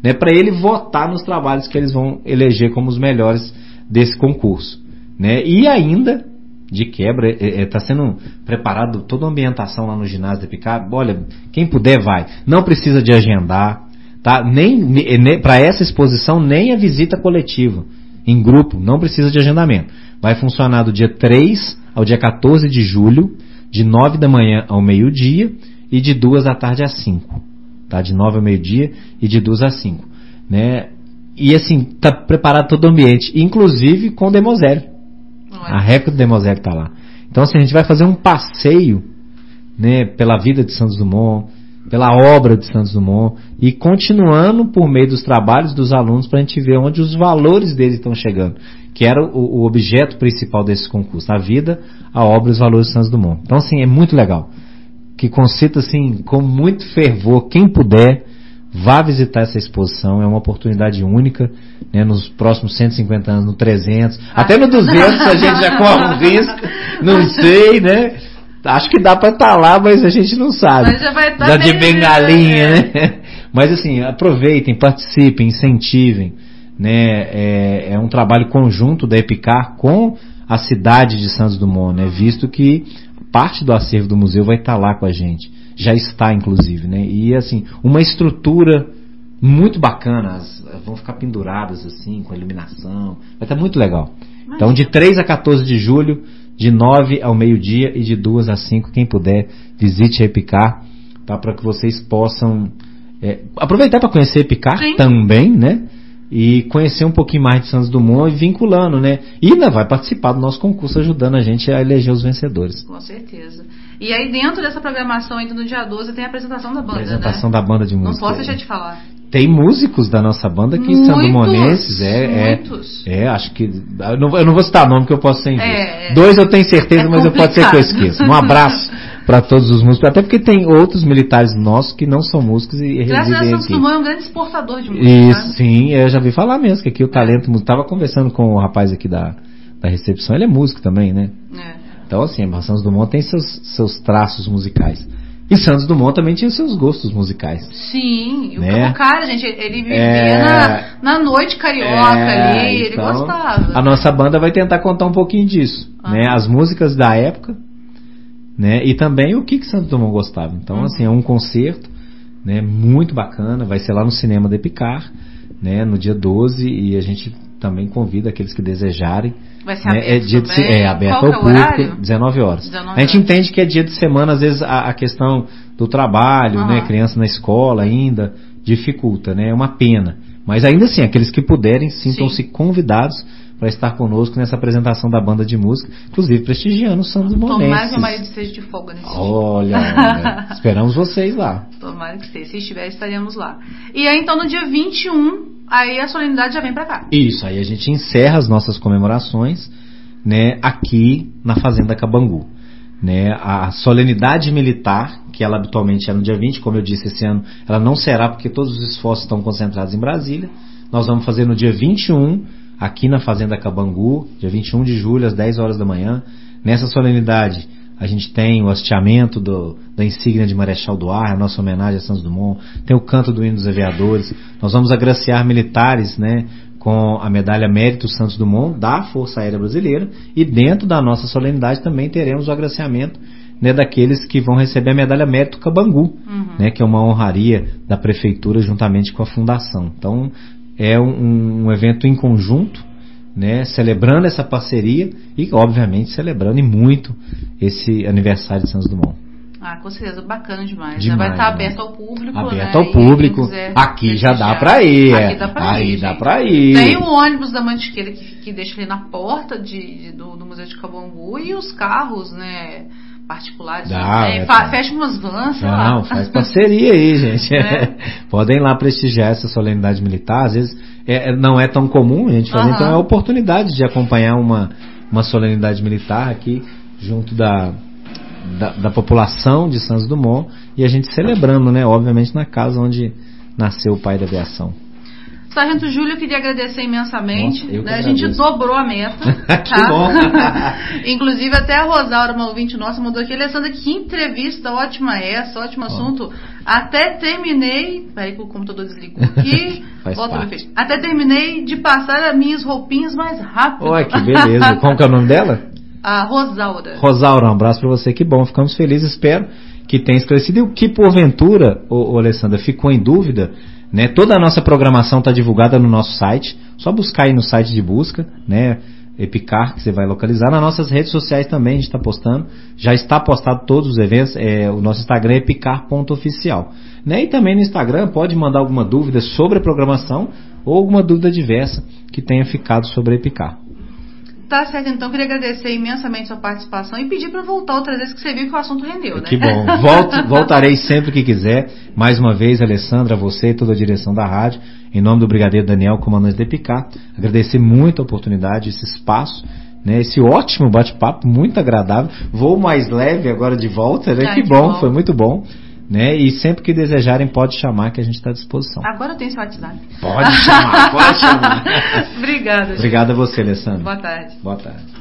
né, para ele votar nos trabalhos que eles vão eleger como os melhores desse concurso. Né? E ainda, de quebra, está é, é, tá sendo preparado toda a ambientação lá no ginásio da Picard. Olha, quem puder vai. Não precisa de agendar. Tá? Nem, nem para essa exposição, nem a visita coletiva em grupo, não precisa de agendamento. Vai funcionar do dia 3 ao dia 14 de julho, de 9 da manhã ao meio-dia e de 2 da tarde às 5 tá? De 9 ao meio-dia e de 2 às 5, né? E assim, tá preparado todo o ambiente, inclusive com o Demoselle. A réplica do Demoselle tá lá. Então assim, a gente vai fazer um passeio, né, pela vida de Santos Dumont, pela obra de Santos Dumont e continuando por meio dos trabalhos dos alunos para a gente ver onde os valores deles estão chegando, que era o, o, objeto principal desse concurso, a vida, a obra e os valores de Santos Dumont. Então assim, é muito legal que concita assim com muito fervor, quem puder, Vá visitar essa exposição, é uma oportunidade única, né, nos próximos 150 anos, no 300, ah, até no 200 a gente já corre um risco, não sei, né? Acho que dá para estar tá lá, mas a gente não sabe. Mas já vai estar tá de bengalinha, né? <laughs> Mas assim, aproveitem, participem, incentivem, né? É, é um trabalho conjunto da Epicar com a cidade de Santos Dumont, né? Visto que parte do acervo do museu vai estar tá lá com a gente já está inclusive, né? E assim, uma estrutura muito bacana, as, vão ficar penduradas assim, com iluminação, vai estar muito legal. Então, de 3 a 14 de julho, de 9 ao meio-dia e de 2 a 5, quem puder, visite a Epicar, tá? para que vocês possam é, aproveitar para conhecer a Epicar Sim. também, né? E conhecer um pouquinho mais de Santos Dumont e vinculando, né? E ainda vai participar do nosso concurso ajudando a gente a eleger os vencedores. Com certeza. E aí dentro dessa programação ainda no dia 12 tem a apresentação da banda, Apresentação né? da banda de música. Não posso deixar de falar. Tem músicos da nossa banda que muitos, são do Monenses, é, muitos. é, é, acho que eu não, eu não vou citar nome que eu posso ser injusto. É, é, Dois eu tenho certeza, é mas eu pode ser que eu esqueça. Um abraço <laughs> para todos os músicos, até porque tem outros militares nossos que não são músicos e Graças residem aqui. Graças é um grande exportador de música. Isso, né? sim, eu já vi falar mesmo que aqui o talento, estava conversando com o rapaz aqui da, da recepção, ele é músico também, né? É. Então, assim, a Santos Dumont tem seus, seus traços musicais. E Santos Dumont também tinha seus gostos musicais. Sim, né? o cara, gente, ele vivia é... na, na noite carioca é... ali, ele então, gostava. A nossa banda vai tentar contar um pouquinho disso, ah. né? As músicas da época, né? E também o que que Santos Dumont gostava. Então, uhum. assim, é um concerto, né? Muito bacana, vai ser lá no cinema de Picar, né? No dia 12 e a gente também convida aqueles que desejarem. Vai ser né? aberto, é, dia de, é aberto Qual ao público, horário? 19 horas. 19 a gente entende que é dia de semana, às vezes a, a questão do trabalho, uhum. né, criança na escola ainda, dificulta, né? É uma pena. Mas ainda assim, aqueles que puderem, sintam-se convidados para estar conosco nessa apresentação da banda de música, inclusive prestigiando o Santos Monenses. Tomara que o marido seja de folga nesse Olha, olha <laughs> esperamos vocês lá. Tomara que seja. Se estiver, estaremos lá. E aí, então, no dia 21, aí a solenidade já vem para cá. Isso, aí a gente encerra as nossas comemorações, né, aqui na Fazenda Cabangu. Né, a solenidade militar, que ela habitualmente é no dia 20, como eu disse esse ano, ela não será porque todos os esforços estão concentrados em Brasília. Nós vamos fazer no dia 21, aqui na Fazenda Cabangu, dia 21 de julho, às 10 horas da manhã. Nessa solenidade, a gente tem o hasteamento do, da insígnia de Marechal do Ar, a nossa homenagem a Santos Dumont, tem o canto do hino dos aviadores. Nós vamos agraciar militares, né, com a medalha Mérito Santos Dumont da Força Aérea Brasileira e dentro da nossa solenidade também teremos o agraciamento né, daqueles que vão receber a medalha Mérito Cabangu, uhum. né, que é uma honraria da prefeitura juntamente com a fundação. Então é um, um evento em conjunto né, celebrando essa parceria e, obviamente, celebrando e muito esse aniversário de Santos Dumont. Ah, com certeza, bacana demais. demais vai estar aberto ao público. Aberto né? ao público. Aqui já dá para ir. Aqui dá pra Aí ir. dá para ir. Tem o ônibus da Mantiqueira que, que deixa ali na porta de, de do, do, Museu de Cabongu e os carros, né? Particulares. Dá, é, é, fecha umas vans, Não, lá. faz parceria aí, <laughs> gente. É. <laughs> Podem lá prestigiar essa solenidade militar. Às vezes é, é, não é tão comum a gente fazer, uhum. então é a oportunidade de acompanhar uma, uma solenidade militar aqui junto da, da, da, população de Santos Dumont e a gente celebrando, né? Obviamente na casa onde nasceu o pai da aviação. Sargento Júlio, eu queria agradecer imensamente. Nossa, né? A gente dobrou a meta. <laughs> que tá? bom! <laughs> Inclusive, até a Rosaura, uma ouvinte nossa, mandou aqui. Alessandra, que entrevista ótima é essa, ótimo assunto. Até terminei. Peraí que o computador desligou aqui. <laughs> Até terminei de passar as minhas roupinhas mais rápido. Olha, que beleza. Como que é o nome dela? A Rosaura. Rosaura, um abraço para você. Que bom, ficamos felizes. Espero que tenha esclarecido. E o que porventura, ô, ô Alessandra, ficou em dúvida né? Toda a nossa programação está divulgada no nosso site. Só buscar aí no site de busca, né? Epicar, que você vai localizar. Nas nossas redes sociais também a gente está postando. Já está postado todos os eventos. É, o nosso Instagram é epicar.oficial. Né? E também no Instagram pode mandar alguma dúvida sobre a programação ou alguma dúvida diversa que tenha ficado sobre a Epicar. Tá certo, então queria agradecer imensamente sua participação e pedir para voltar outras vezes que você viu que o assunto rendeu, né? Que bom. Volto, <laughs> voltarei sempre que quiser. Mais uma vez, Alessandra, você e toda a direção da rádio, em nome do Brigadeiro Daniel, comandante de Picar, agradecer muito a oportunidade, esse espaço. Né, esse ótimo bate-papo, muito agradável. Vou mais leve agora de volta, né? Que, que bom, bom, foi muito bom. Né? E sempre que desejarem, pode chamar que a gente está à disposição. Agora eu tenho esse WhatsApp. Pode chamar, pode chamar. <laughs> Obrigada. Obrigado a você, Alessandro. Boa tarde. Boa tarde.